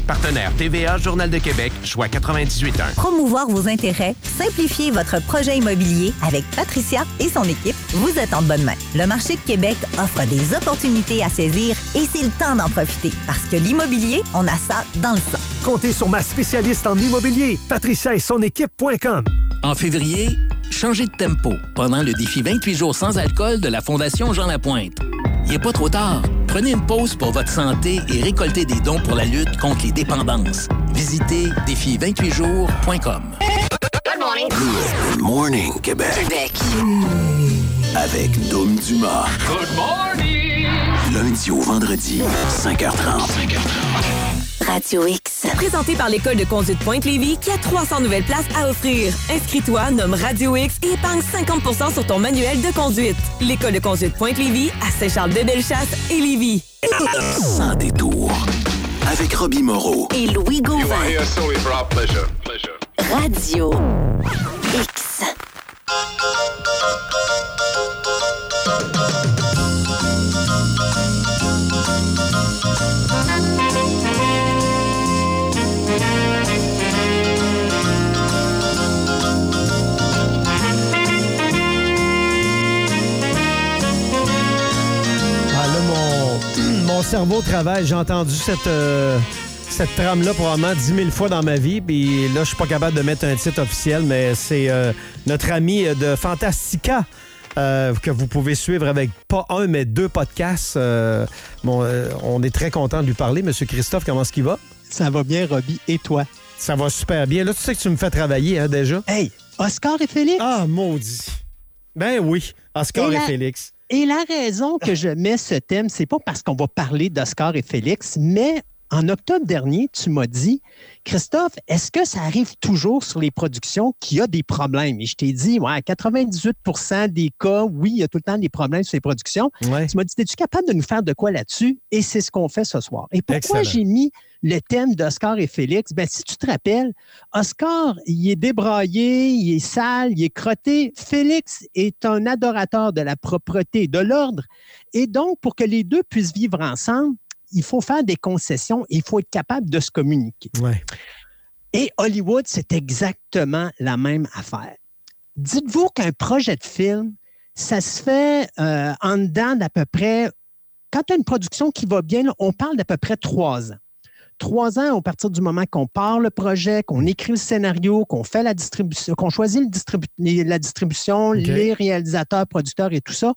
Partenaire TVA, Journal de Québec, choix 98.1. Promouvoir vos intérêts, simplifier votre projet immobilier avec Patricia et son équipe, vous êtes en bonne main. Le marché de Québec offre des opportunités à saisir et c'est le temps d'en profiter parce que l'immobilier, on a ça dans le sang. Comptez sur ma spécialiste en immobilier, Patricia et son équipe.com. En février, changez de tempo pendant le défi 28 jours sans alcool de la Fondation Jean Lapointe. Il n'est pas trop tard. Prenez une pause pour votre santé et récoltez des dons pour la lutte contre les dépendances. Visitez défi28jours.com. Good morning, Québec. Avec Dom Dumas. Good morning! Lundi au vendredi, 5h30. Radio X. Présenté par l'École de conduite Pointe-Lévis qui a 300 nouvelles places à offrir. Inscris-toi, nomme Radio X et épargne 50% sur ton manuel de conduite. L'École de conduite Pointe-Lévis à Saint-Charles-de-Bellechasse et Lévis. Sans détour. Avec Robbie Moreau. Et Louis Gauvin. solely for our pleasure. Radio X. cerveau travaille. J'ai entendu cette, euh, cette trame-là probablement 10 000 fois dans ma vie. Puis là, je suis pas capable de mettre un titre officiel, mais c'est euh, notre ami de Fantastica. euh, que vous pouvez suivre avec pas un, mais deux podcasts. Bon, on est très content de lui parler. Monsieur Christophe, comment est-ce qu'il va? Ça va bien, Robbie. Et toi? Ça va super bien. Là, tu sais que tu me fais travailler hein, déjà. Hey, Oscar et Félix? Ah, maudit. Ben oui, Oscar et, la- Félix. Et la raison que je mets ce thème, c'est pas parce qu'on va parler d'Oscar et Félix, mais en octobre dernier, tu m'as dit, Christophe, est-ce que ça arrive toujours sur les productions qu'il y a des problèmes? Et je t'ai dit, ouais, 98% des cas, oui, il y a tout le temps des problèmes sur les productions. Tu m'as dit, es-tu capable de nous faire de quoi là-dessus? Et c'est ce qu'on fait ce soir. Et pourquoi j'ai mis le thème d'Oscar et Félix? Ben, si tu te rappelles, Oscar, il est débraillé, il est sale, il est crotté. Félix est un adorateur de la propreté et de l'ordre. Et donc, pour que les deux puissent vivre ensemble, il faut faire des concessions et il faut être capable de se communiquer. Et Hollywood, c'est exactement la même affaire. Dites-vous qu'un projet de film, ça se fait euh, en dedans d'à peu près, quand tu as une production qui va bien, là, on parle d'à peu près trois ans. Trois ans à partir du moment qu'on part le projet, qu'on écrit le scénario, qu'on fait la distribution, qu'on choisit le distribu- la distribution, les réalisateurs, producteurs et tout ça,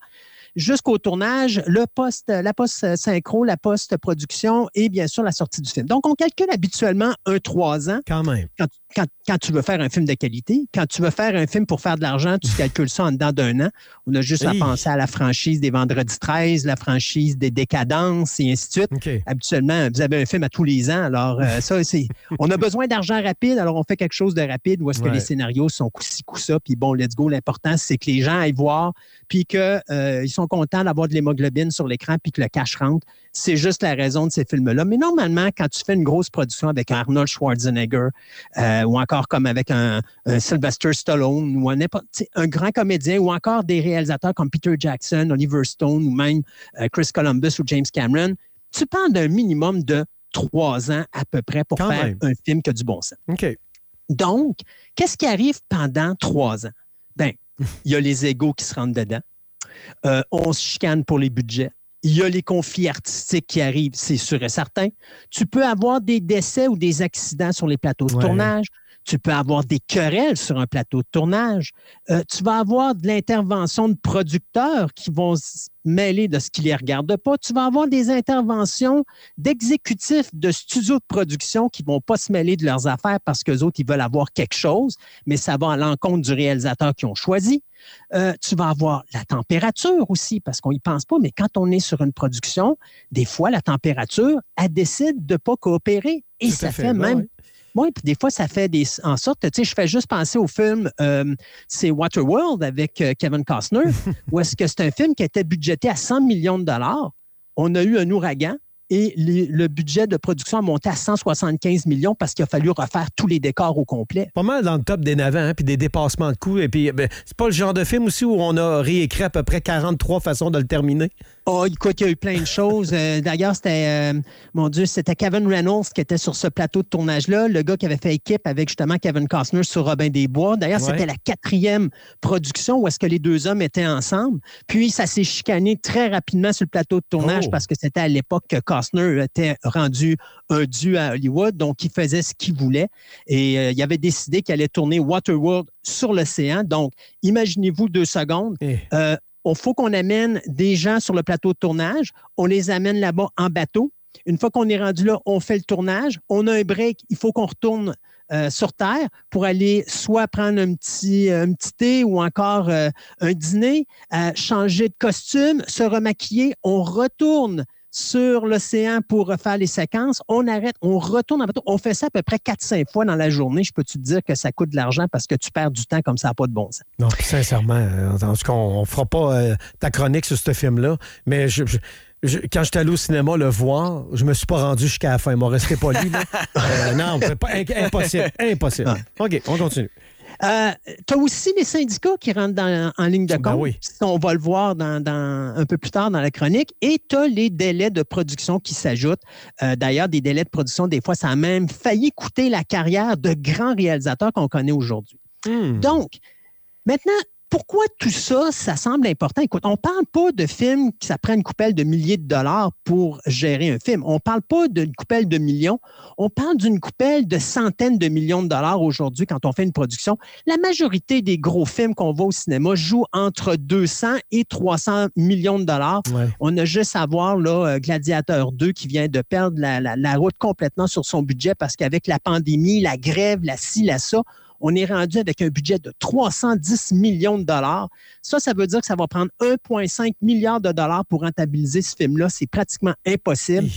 jusqu'au tournage, le poste, la post-synchro, la post-production et bien sûr la sortie du film. Donc, on calcule habituellement un trois ans. Quand même. Quand, quand- quand tu veux faire un film de qualité, quand tu veux faire un film pour faire de l'argent, tu calcules ça en dedans d'un an. On a juste Hey. à penser à la franchise des Vendredis 13, la franchise des Décadences et ainsi de suite. Habituellement, vous avez un film à tous les ans. Alors, euh, ça, c'est. On a besoin d'argent rapide, alors on fait quelque chose de rapide où est-ce que les scénarios sont coup-ci, coup-ça, puis bon, let's go. L'important, c'est que les gens aillent voir, puis qu'ils sont contents d'avoir de l'hémoglobine sur l'écran, puis que le cash rentre. C'est juste la raison de ces films-là. Mais normalement, quand tu fais une grosse production avec Arnold Schwarzenegger, euh, ou encore comme avec un, un Sylvester Stallone, ou un, grand comédien, ou encore des réalisateurs comme Peter Jackson, Oliver Stone, ou même euh, Chris Columbus ou James Cameron, tu parles d'un minimum de trois ans à peu près pour Quand faire même. un film qui a du bon sens. OK. Donc, qu'est-ce qui arrive pendant trois ans? Ben, il y a les égaux qui se rentrent dedans. Euh, on se chicane pour les budgets. Il y a les conflits artistiques qui arrivent, c'est sûr et certain. Tu peux avoir des décès ou des accidents sur les plateaux de Ouais. tournage. Tu peux avoir des querelles sur un plateau de tournage. Euh, tu vas avoir de l'intervention de producteurs qui vont se mêler de ce qui les regarde pas. Tu vas avoir des interventions d'exécutifs de studios de production qui vont pas se mêler de leurs affaires parce qu'eux autres, ils veulent avoir quelque chose, mais ça va à l'encontre du réalisateur qu'ils ont choisi. Euh, tu vas avoir la température aussi, parce qu'on n'y pense pas, mais quand on est sur une production, des fois, la température, elle décide de ne pas coopérer. Et Tout ça fait, même. Oui, puis des fois, ça fait des. En sorte, tu sais, je fais juste penser au film, euh, c'est Waterworld avec euh, Kevin Costner, où est-ce que c'est un film qui était budgété à 100 millions de dollars. On a eu un ouragan et les- le budget de production a monté à 175 millions parce qu'il a fallu refaire tous les décors au complet. Pas mal dans le top des navets, hein, puis des dépassements de coûts. Et puis, ben, c'est pas le genre de film aussi où on a réécrit à peu près 43 façons de le terminer? Oh, écoute, il y a eu plein de choses. Euh, D'ailleurs, c'était, euh, mon Dieu, c'était Kevin Reynolds qui était sur ce plateau de tournage-là, le gars qui avait fait équipe avec justement Kevin Costner sur Robin des Bois. D'ailleurs, Ouais. c'était la quatrième production où est-ce que les deux hommes étaient ensemble. Puis, ça s'est chicané très rapidement sur le plateau de tournage Oh. parce que c'était à l'époque que Costner était rendu un dieu à Hollywood, donc il faisait ce qu'il voulait. Et euh, il avait décidé qu'il allait tourner Waterworld sur l'océan. Donc, imaginez-vous deux secondes. Euh, il faut qu'on amène des gens sur le plateau de tournage. On les amène là-bas en bateau. Une fois qu'on est rendu là, on fait le tournage. On a un break. Il faut qu'on retourne euh, sur Terre pour aller soit prendre un petit, un petit thé ou encore euh, un dîner, euh, changer de costume, se remaquiller. On retourne sur l'océan pour refaire les séquences. On arrête, on retourne en bateau. On fait ça à peu près 4-5 fois dans la journée. Je peux te dire que ça coûte de l'argent parce que tu perds du temps comme ça n'a pas de bon sens? Non, puis sincèrement, euh, en tout cas, on ne fera pas euh, ta chronique sur ce film-là, mais je, je- je- quand j'étais allé au cinéma le voir, je me suis pas rendu jusqu'à la fin. Il m'a resté pas lu. là. Euh, non, c'est pas- impossible. Impossible. OK, on continue. Euh, tu as aussi les syndicats qui rentrent dans- en ligne de compte. Ben oui. On va le voir dans, dans- un peu plus tard dans la chronique. Et tu as les délais de production qui s'ajoutent. Euh, D'ailleurs, des délais de production, des fois, ça a même failli coûter la carrière de grands réalisateurs qu'on connaît aujourd'hui. Hmm. Donc, maintenant, pourquoi tout ça, ça semble important? Écoute, on ne parle pas de films qui ça prend une coupelle de milliers de dollars pour gérer un film. On ne parle pas d'une coupelle de millions. On parle d'une coupelle de centaines de millions de dollars aujourd'hui quand on fait une production. La majorité des gros films qu'on voit au cinéma jouent entre 200 et 300 millions de dollars. On a juste à voir là, euh, Gladiateur 2 qui vient de perdre la, la- la route complètement sur son budget parce qu'avec la pandémie, la grève, la ci, la ça, on est rendu avec un budget de 310 millions de dollars. Ça, ça veut dire que ça va prendre 1,5 milliard de dollars pour rentabiliser ce film-là. C'est pratiquement impossible.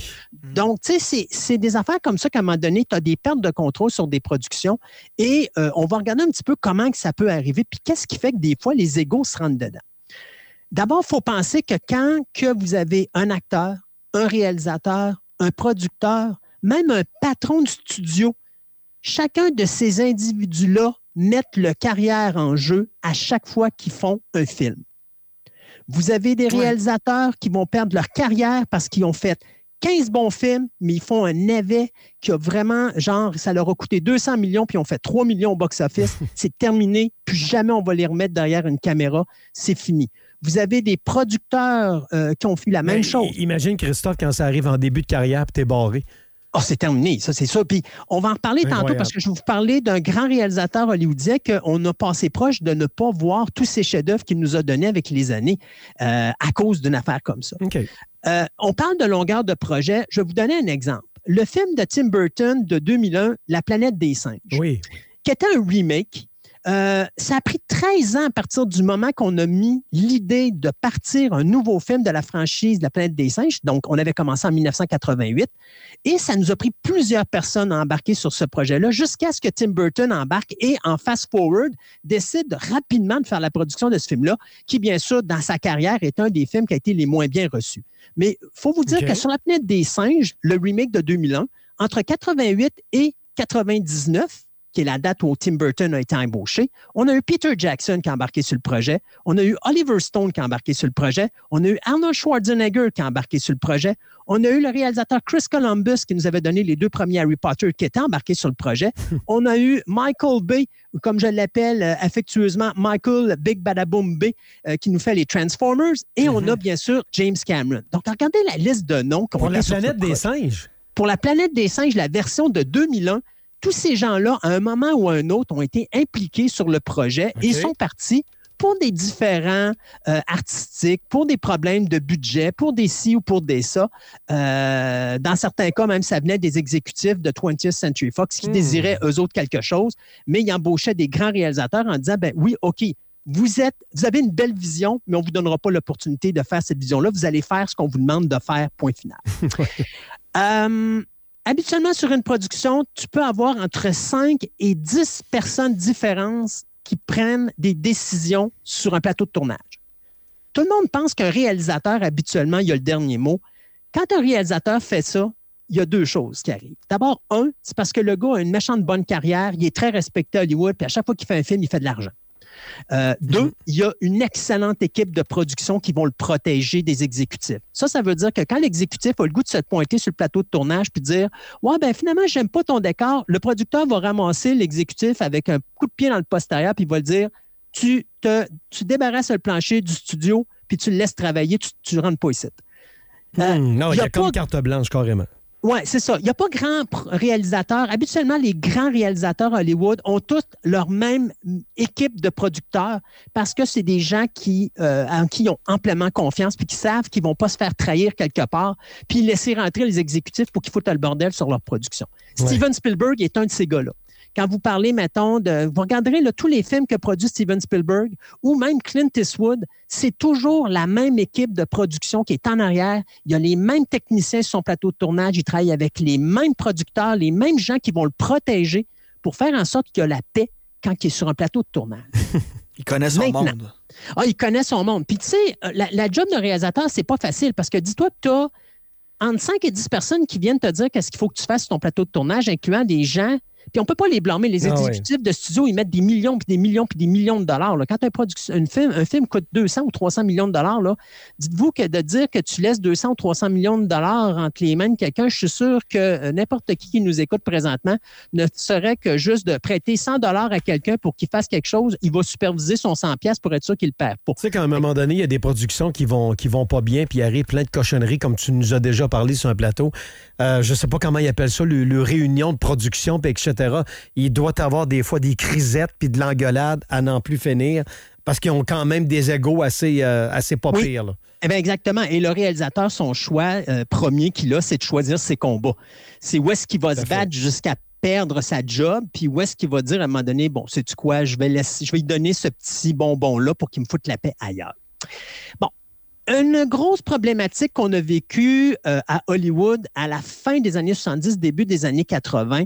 Donc, tu sais, c'est- c'est des affaires comme ça qu'à un moment donné, tu as des pertes de contrôle sur des productions et euh, on va regarder un petit peu comment que ça peut arriver, puis qu'est-ce qui fait que des fois, les égaux se rentrent dedans. D'abord, il faut penser que quand que vous avez un acteur, un réalisateur, un producteur, même un patron de studio, chacun de ces individus-là mettent leur carrière en jeu à chaque fois qu'ils font un film. Vous avez des réalisateurs qui vont perdre leur carrière parce qu'ils ont fait 15 bons films, mais ils font un navet qui a vraiment, genre, ça leur a coûté 200 millions, puis ils ont fait 3 millions au box-office. C'est terminé, plus jamais on va les remettre derrière une caméra. C'est fini. Vous avez des producteurs euh, qui ont fait la même Ben, chose. Imagine, Christophe, quand ça arrive en début de carrière puis t'es barré. Oh, c'est terminé, ça, c'est ça. Puis on va en reparler tantôt parce que je vais vous parler d'un grand réalisateur hollywoodien qu'on a passé proche de ne pas voir tous ces chefs-d'œuvre qu'il nous a donnés avec les années euh, à cause d'une affaire comme ça. Euh, on parle de longueur de projet. Je vais vous donner un exemple. Le film de Tim Burton de 2001, La planète des singes, oui. qui était un remake. Euh, ça a pris 13 ans à partir du moment qu'on a mis l'idée de partir un nouveau film de la franchise de la planète des singes. Donc, on avait commencé en 1988. Et ça nous a pris plusieurs personnes à embarquer sur ce projet-là jusqu'à ce que Tim Burton embarque et en fast-forward décide rapidement de faire la production de ce film-là, qui, bien sûr, dans sa carrière, est un des films qui a été les moins bien reçus. Mais il faut vous dire que sur la planète des singes, le remake de 2001, entre 88 et 99, qui est la date où Tim Burton a été embauché, on a eu Peter Jackson qui a embarqué sur le projet, on a eu Oliver Stone qui a embarqué sur le projet, on a eu Arnold Schwarzenegger qui a embarqué sur le projet, on a eu le réalisateur Chris Columbus qui nous avait donné les deux premiers Harry Potter qui étaient embarqués sur le projet, on a eu Michael Bay, ou comme je l'appelle euh, affectueusement, Michael Big Badaboom Bay, euh, qui nous fait les Transformers, et on a bien sûr James Cameron. Donc, regardez la liste de noms qu'on Pour la planète des singes. Pour la planète des singes, la version de 2001, tous ces gens-là, à un moment ou à un autre, ont été impliqués sur le projet et sont partis pour des différents euh, artistiques, pour des problèmes de budget, pour des ci ou pour des ça. Euh, dans certains cas, même, ça venait des exécutifs de 20th Century Fox qui désiraient eux autres quelque chose, mais ils embauchaient des grands réalisateurs en disant, ben oui, OK, vous, êtes, vous avez une belle vision, mais on ne vous donnera pas l'opportunité de faire cette vision-là. Vous allez faire ce qu'on vous demande de faire, point final. Euh, habituellement, sur une production, tu peux avoir entre 5 et 10 personnes différentes qui prennent des décisions sur un plateau de tournage. Tout le monde pense qu'un réalisateur, habituellement, il a le dernier mot. Quand un réalisateur fait ça, il y a deux choses qui arrivent. D'abord, un, c'est parce que le gars a une méchante bonne carrière, il est très respecté à Hollywood, puis à chaque fois qu'il fait un film, il fait de l'argent. Euh, deux, il y a une excellente équipe de production qui vont le protéger des exécutifs. Ça, ça veut dire que quand l'exécutif a le goût de se pointer sur le plateau de tournage puis dire Ouais, ben finalement, j'aime pas ton décor, le producteur va ramasser l'exécutif avec un coup de pied dans le postérieur puis il va le dire Tu te tu débarrasses le plancher du studio puis tu le laisses travailler, tu ne rentres pas ici. Euh, Hmm, non, il y a, y a comme pas- carte blanche, carrément. Oui, c'est ça. Il n'y a pas grand réalisateur. Habituellement, les grands réalisateurs Hollywood ont tous leur même équipe de producteurs parce que c'est des gens qui, euh, en qui ils ont amplement confiance puis qui savent qu'ils ne vont pas se faire trahir quelque part puis laisser rentrer les exécutifs pour qu'ils foutent le bordel sur leur production. Ouais. Steven Spielberg est un de ces gars-là. Quand vous parlez, mettons, de. Vous regarderez là, tous les films que produit Steven Spielberg ou même Clint Eastwood, c'est toujours la même équipe de production qui est en arrière. Il y a les mêmes techniciens sur son plateau de tournage. Il travaille avec les mêmes producteurs, les mêmes gens qui vont le protéger pour faire en sorte qu'il y a la paix quand il est sur un plateau de tournage. Il connaît son Maintenant. monde. Ah, il connaît son monde. Puis tu sais, euh, la, la job de réalisateur, c'est pas facile parce que dis-toi que tu as entre 5 et 10 personnes qui viennent te dire qu'est-ce qu'il faut que tu fasses sur ton plateau de tournage, incluant des gens, Puis on peut pas les blâmer. Les Ah exécutifs de studio, ils mettent des millions, puis des millions, puis des millions de dollars. là. Quand un, une film, un film coûte 200 ou 300 millions de dollars, dites-vous que de dire que tu laisses 200 ou 300 millions de dollars entre les mains de quelqu'un, je suis sûr que euh, n'importe qui qui nous écoute présentement ne serait que juste de prêter 100 dollars à quelqu'un pour qu'il fasse quelque chose, il va superviser son 100 pièces pour être sûr qu'il le perd pas. Tu sais qu'à un moment donné, il y a des productions qui vont, qui vont pas bien, puis il arrive plein de cochonneries, comme tu nous as déjà parlé sur un plateau. Euh, je sais pas comment ils appellent ça, le, le réunion de production, puis etc. Il doit avoir des fois des crisettes, puis de l'engueulade à n'en plus finir, parce qu'ils ont quand même des égaux assez, euh, assez pas Oui. pires. là. Eh bien, exactement. Et le réalisateur, son choix euh, premier qu'il a, c'est de choisir ses combats. C'est où est-ce qu'il va se battre jusqu'à perdre sa job, puis où est-ce qu'il va dire à un moment donné, bon, sais-tu quoi, je vais, laisser, je vais lui donner ce petit bonbon-là pour qu'il me foute la paix ailleurs. Bon. Une grosse problématique qu'on a vécue euh, à Hollywood à la fin des années 70, début des années 80,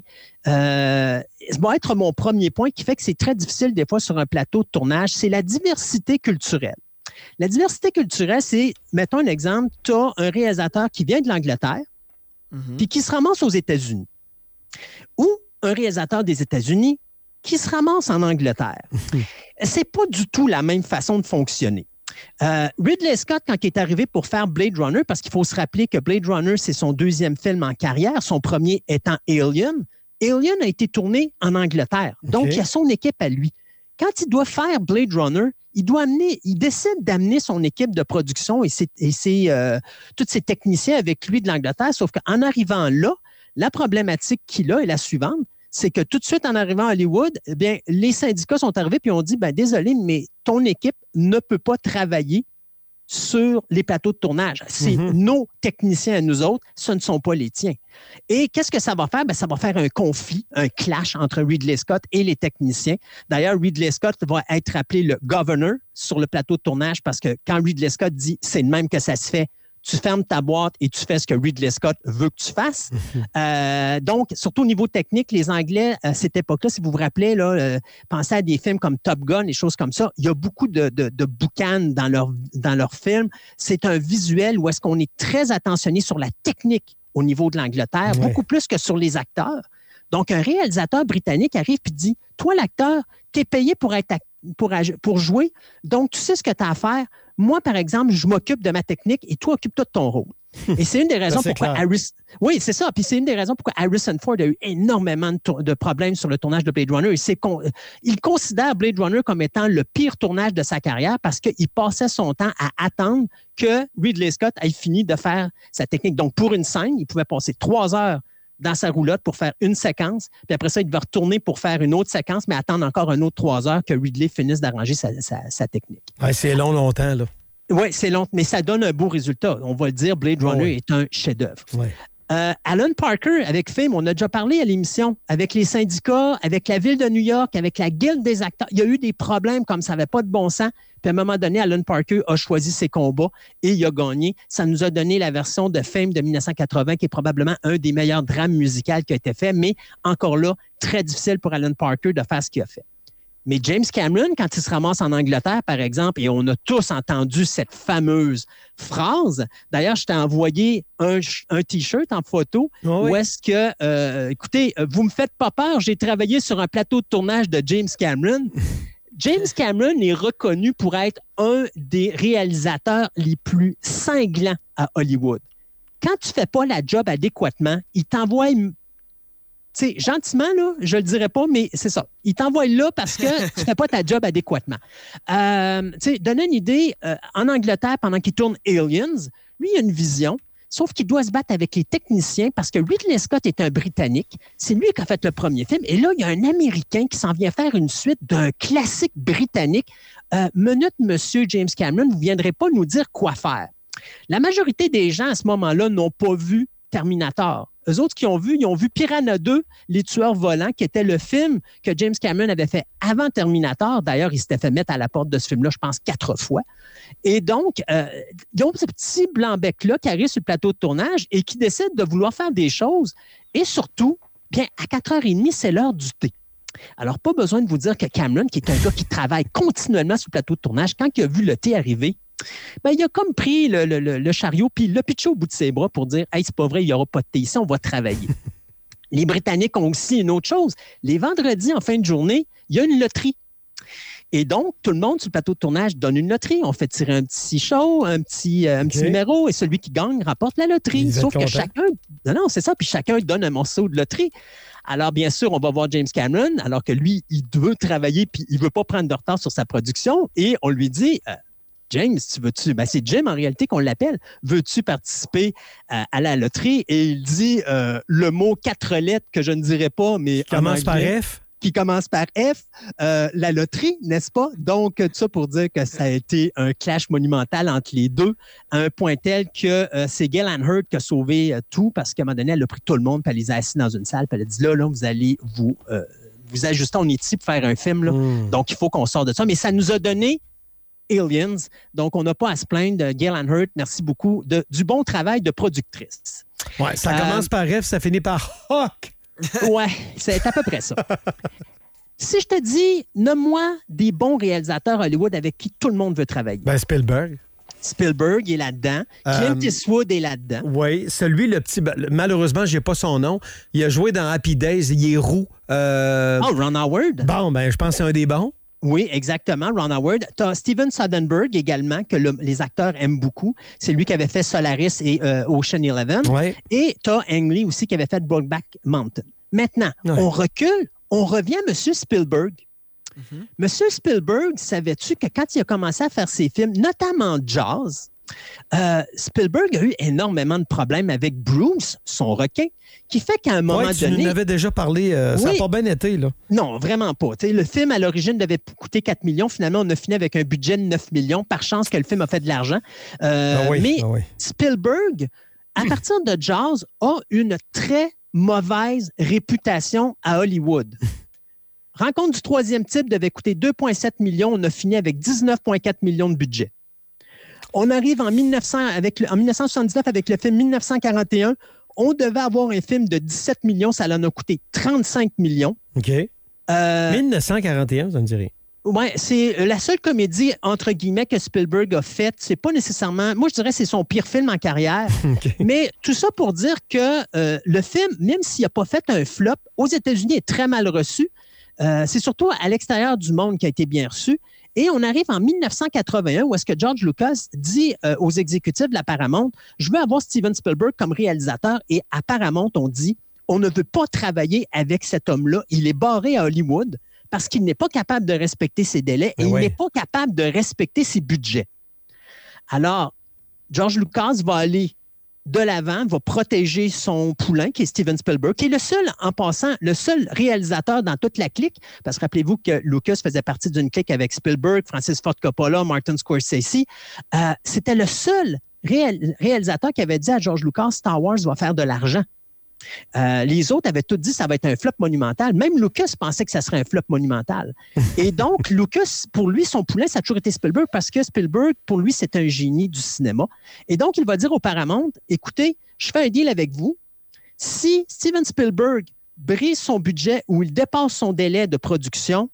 euh, ça va être mon premier point qui fait que c'est très difficile des fois sur un plateau de tournage, c'est la diversité culturelle. La diversité culturelle, c'est, mettons un exemple, tu as un réalisateur qui vient de l'Angleterre, puis qui se ramasse aux États-Unis. Ou un réalisateur des États-Unis qui se ramasse en Angleterre. c'est pas du tout la même façon de fonctionner. Euh, Ridley Scott, quand il est arrivé pour faire Blade Runner, parce qu'il faut se rappeler que Blade Runner, c'est son deuxième film en carrière, son premier étant Alien. Alien a été tourné en Angleterre. Donc, il y a son équipe à lui. Quand il doit faire Blade Runner, il doit amener, il décide d'amener son équipe de production et, ses, et ses, euh, tous ses techniciens avec lui de l'Angleterre. Sauf qu'en arrivant là, la problématique qu'il a est la suivante c'est que tout de suite en arrivant à Hollywood, eh bien, les syndicats sont arrivés puis ont dit ben, désolé, mais ton équipe ne peut pas travailler sur les plateaux de tournage. C'est nos techniciens à nous autres, ce ne sont pas les tiens. Et qu'est-ce que ça va faire? Ben, ça va faire un conflit, un clash entre Ridley Scott et les techniciens. D'ailleurs, Ridley Scott va être appelé le governor sur le plateau de tournage parce que quand Ridley Scott dit c'est de même que ça se fait, tu fermes ta boîte et tu fais ce que Ridley Scott veut que tu fasses. Euh, donc, surtout au niveau technique, les Anglais, à cette époque-là, si vous vous rappelez, là, euh, pensez à des films comme Top Gun, des choses comme ça. Il y a beaucoup de, de, de boucanes dans leurs dans leur films. C'est un visuel où est-ce qu'on est très attentionné sur la technique au niveau de l'Angleterre, Ouais. beaucoup plus que sur les acteurs. Donc, un réalisateur britannique arrive et dit Toi, l'acteur, tu es payé pour, être pour jouer, donc tu sais ce que tu as à faire. Moi, par exemple, je m'occupe de ma technique et toi, occupe-toi de ton rôle. Et c'est une des raisons Ça, c'est pourquoi. Harris. Oui, c'est ça. Puis c'est une des raisons pourquoi Harrison Ford a eu énormément de, tour- de problèmes sur le tournage de Blade Runner. Et c'est con- il considère Blade Runner comme étant le pire tournage de sa carrière parce qu'il passait son temps à attendre que Ridley Scott ait fini de faire sa technique. Donc, pour une scène, il pouvait passer trois heures dans sa roulotte pour faire une séquence, puis après ça, il devait retourner pour faire une autre séquence, mais attendre encore un autre trois heures que Ridley finisse d'arranger sa, sa- sa technique. Ouais, c'est long, longtemps. Là. Oui, c'est long, mais ça donne un beau résultat. On va le dire, Blade Runner oui. est un chef-d'œuvre. Ouais. Euh, Alan Parker, avec Fame, on a déjà parlé à l'émission, avec les syndicats, avec la ville de New York, avec la guilde des acteurs. Il y a eu des problèmes comme ça n'avait pas de bon sens. Puis à un moment donné, Alan Parker a choisi ses combats et il a gagné. Ça nous a donné la version de Fame de 1980, qui est probablement un des meilleurs drames musicaux qui a été fait, mais encore là, très difficile pour Alan Parker de faire ce qu'il a fait. Mais James Cameron, quand il se ramasse en Angleterre, par exemple, et on a tous entendu cette fameuse phrase, d'ailleurs, je t'ai envoyé un, T-shirt en photo où est-ce que, euh, écoutez, euh, vous me faites pas peur, j'ai travaillé sur un plateau de tournage de James Cameron. James Cameron est reconnu pour être un des réalisateurs les plus cinglants à Hollywood. Quand tu fais pas la job adéquatement, il t'envoie sais, gentiment, là, je le dirais pas, mais c'est ça. Il t'envoie là parce que tu fais pas ta job adéquatement. Euh, tu sais, donner une idée, euh, en Angleterre, pendant qu'il tourne Aliens, lui, il a une vision, sauf qu'il doit se battre avec les techniciens parce que Ridley Scott est un Britannique. C'est lui qui a fait le premier film. Et là, il y a un Américain qui s'en vient faire une suite d'un classique britannique. Euh, minute, monsieur James Cameron, vous ne viendrez pas nous dire quoi faire. La majorité des gens à ce moment-là n'ont pas vu Terminator. Eux autres qui ont vu, ils ont vu Piranha 2, Les Tueurs Volants, qui était le film que James Cameron avait fait avant Terminator. D'ailleurs, il s'était fait mettre à la porte de ce film-là, je pense, quatre fois. Et donc, euh, ils ont ce petit blanc-bec-là qui arrive sur le plateau de tournage et qui décide de vouloir faire des choses. Et surtout, bien, à 4h30, c'est l'heure du thé. Alors, pas besoin de vous dire que Cameron, qui est un gars qui travaille continuellement sur le plateau de tournage, quand il a vu le thé arriver, ben, il a comme pris le, le- le- le chariot puis il l'a pitché au bout de ses bras pour dire Hey, c'est pas vrai, il n'y aura pas de thé ici, on va travailler. Les Britanniques ont aussi une autre chose. Les vendredis, en fin de journée, il y a une loterie. Et donc, tout le monde sur le plateau de tournage donne une loterie. On fait tirer un petit show, un petit, euh, un petit numéro, et celui qui gagne rapporte la loterie. Ils Sauf que chacun. Non, non, c'est ça. Puis chacun donne un morceau de loterie. Alors, bien sûr, on va voir James Cameron, alors que lui, il veut travailler, puis il veut pas prendre de retard sur sa production. Et on lui dit. euh, James, tu veux-tu? Ben, c'est Jim en réalité qu'on l'appelle. Veux-tu participer à la loterie? Et il dit euh, le mot quatre lettres que je ne dirais pas, mais. en commence par F? Qui commence par F, euh, la loterie, n'est-ce pas? Donc, tout ça pour dire que ça a été un clash monumental entre les deux, à un point tel que euh, c'est Gillian Hurt qui a sauvé euh, tout parce qu'à un moment donné, elle a pris tout le monde, puis elle les a assis dans une salle, puis elle a dit là, là, vous allez vous, vous ajuster, on est ici pour faire un film, là. donc il faut qu'on sorte de ça. Mais ça nous a donné Aliens. Donc, on n'a pas à se plaindre de Gillian Hurt. Merci beaucoup de, du bon travail de productrice. Ouais, ça Euh, commence par F, ça finit par Hawk. Ouais, c'est à peu près ça. Si je te dis, nomme-moi des bons réalisateurs Hollywood avec qui tout le monde veut travailler. Ben, Spielberg. Spielberg est là-dedans. Clint Euh, Eastwood est là-dedans. Oui, celui, le petit. Malheureusement, je n'ai pas son nom. Il a joué dans Happy Days. Il est roux. Euh, Oh, Ron Howard. Bon, ben, je pense que c'est un des bons. Oui, exactement, Ron Howard. Tu as Steven Soderbergh également, que le- les acteurs aiment beaucoup. C'est lui qui avait fait Solaris et euh, Ocean Eleven. Ouais. Et tu as Ang Lee aussi qui avait fait Brokeback Mountain. Maintenant, on recule, on revient à M. Spielberg. M. Spielberg, savais-tu que quand il a commencé à faire ses films, notamment Jazz, euh, Spielberg a eu énormément de problèmes avec Bruce, son requin, qui fait qu'à un moment Ouais, tu donné... nous en avais déjà parlé. euh, Ça n'a pas bien été, là. Non, vraiment pas. Tu le film, à l'origine, devait coûter 4 millions. Finalement, on a fini avec un budget de 9 millions. Par chance que le film a fait de l'argent. Euh, Ah oui, mais ah oui. Spielberg, à partir de Jazz, a une très mauvaise réputation à Hollywood. Rencontre du troisième type devait coûter 2,7 millions. On a fini avec 19,4 millions de budget. On arrive en, 1900 avec le- en 1979 avec le film 1941. On devait avoir un film de 17 millions. Ça en a coûté 35 millions. OK. Euh, 1941, ça me dirait. Ouais, c'est euh, la seule comédie entre guillemets que Spielberg a faite. C'est pas nécessairement, moi je dirais que c'est son pire film en carrière. Mais tout ça pour dire que euh, le film, même s'il n'a pas fait un flop, aux États-Unis est très mal reçu. Euh, c'est surtout à l'extérieur du monde qui a été bien reçu. Et on arrive en 1981 où est-ce que George Lucas dit euh, aux exécutifs de la Paramount, je veux avoir Steven Spielberg comme réalisateur. Et à Paramount, on dit, on ne veut pas travailler avec cet homme-là. Il est barré à Hollywood parce qu'il n'est pas capable de respecter ses délais et Ben il n'est pas capable de respecter ses budgets. Alors, George Lucas va aller de l'avant, va protéger son poulain, qui est Steven Spielberg, qui est le seul, en passant, le seul réalisateur dans toute la clique, parce que rappelez-vous que Lucas faisait partie d'une clique avec Spielberg, Francis Ford Coppola, Martin Scorsese. Euh, C'était le seul réal- réalisateur qui avait dit à George Lucas, Star Wars va faire de l'argent. Euh, les autres avaient tous dit que ça va être un flop monumental. Même Lucas pensait que ça serait un flop monumental. Et donc, Lucas, pour lui, son poulain, ça a toujours été Spielberg parce que Spielberg, pour lui, c'est un génie du cinéma. Et donc, il va dire au Paramount, écoutez, je fais un deal avec vous. Si Steven Spielberg brise son budget ou il dépasse son délai de production,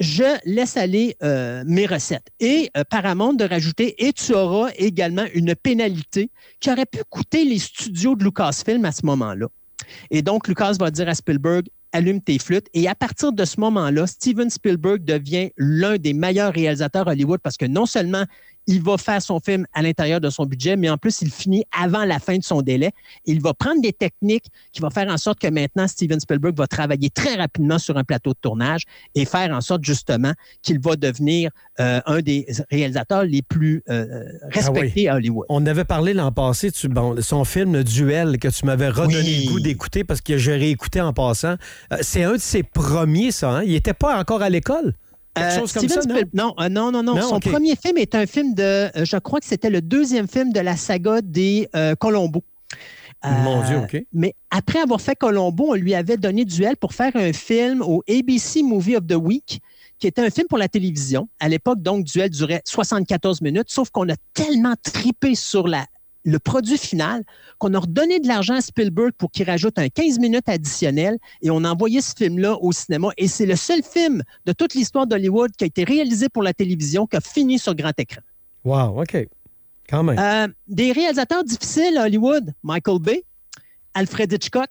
je laisse aller euh, mes recettes. Et euh, Paramount de rajouter, et tu auras également une pénalité qui aurait pu coûter les studios de Lucasfilm à ce moment-là. Et donc, Lucas va dire à Spielberg, allume tes flûtes. Et à partir de ce moment-là, Steven Spielberg devient l'un des meilleurs réalisateurs Hollywood parce que non seulement il va faire son film à l'intérieur de son budget, mais en plus, il finit avant la fin de son délai. Il va prendre des techniques qui vont faire en sorte que maintenant, Steven Spielberg va travailler très rapidement sur un plateau de tournage et faire en sorte justement qu'il va devenir euh, un des réalisateurs les plus euh, respectés Ah oui. à Hollywood. On avait parlé l'an passé, tu, bon, son film le Duel que tu m'avais redonné Oui. le goût d'écouter parce que je réécouté en passant. Euh, c'est un de ses premiers, ça. Hein? Il n'était pas encore à l'école? Quelque Euh, chose comme Steven ça, non? Spiel- non, euh, non, non, non. Non, Son premier film est un film de, euh, je crois que c'était le deuxième film de la saga des Colombo. Mon Dieu, OK. Mais après avoir fait Colombo, on lui avait donné Duel pour faire un film au ABC Movie of the Week, qui était un film pour la télévision. À l'époque, donc, Duel durait 74 minutes, sauf qu'on a tellement tripé sur la, le produit final qu'on a redonné de l'argent à Spielberg pour qu'il rajoute un 15 minutes additionnel et on a envoyé ce film-là au cinéma. Et c'est le seul film de toute l'histoire d'Hollywood qui a été réalisé pour la télévision, qui a fini sur grand écran. Wow, OK. Quand même. Euh, des réalisateurs difficiles à Hollywood, Michael Bay, Alfred Hitchcock,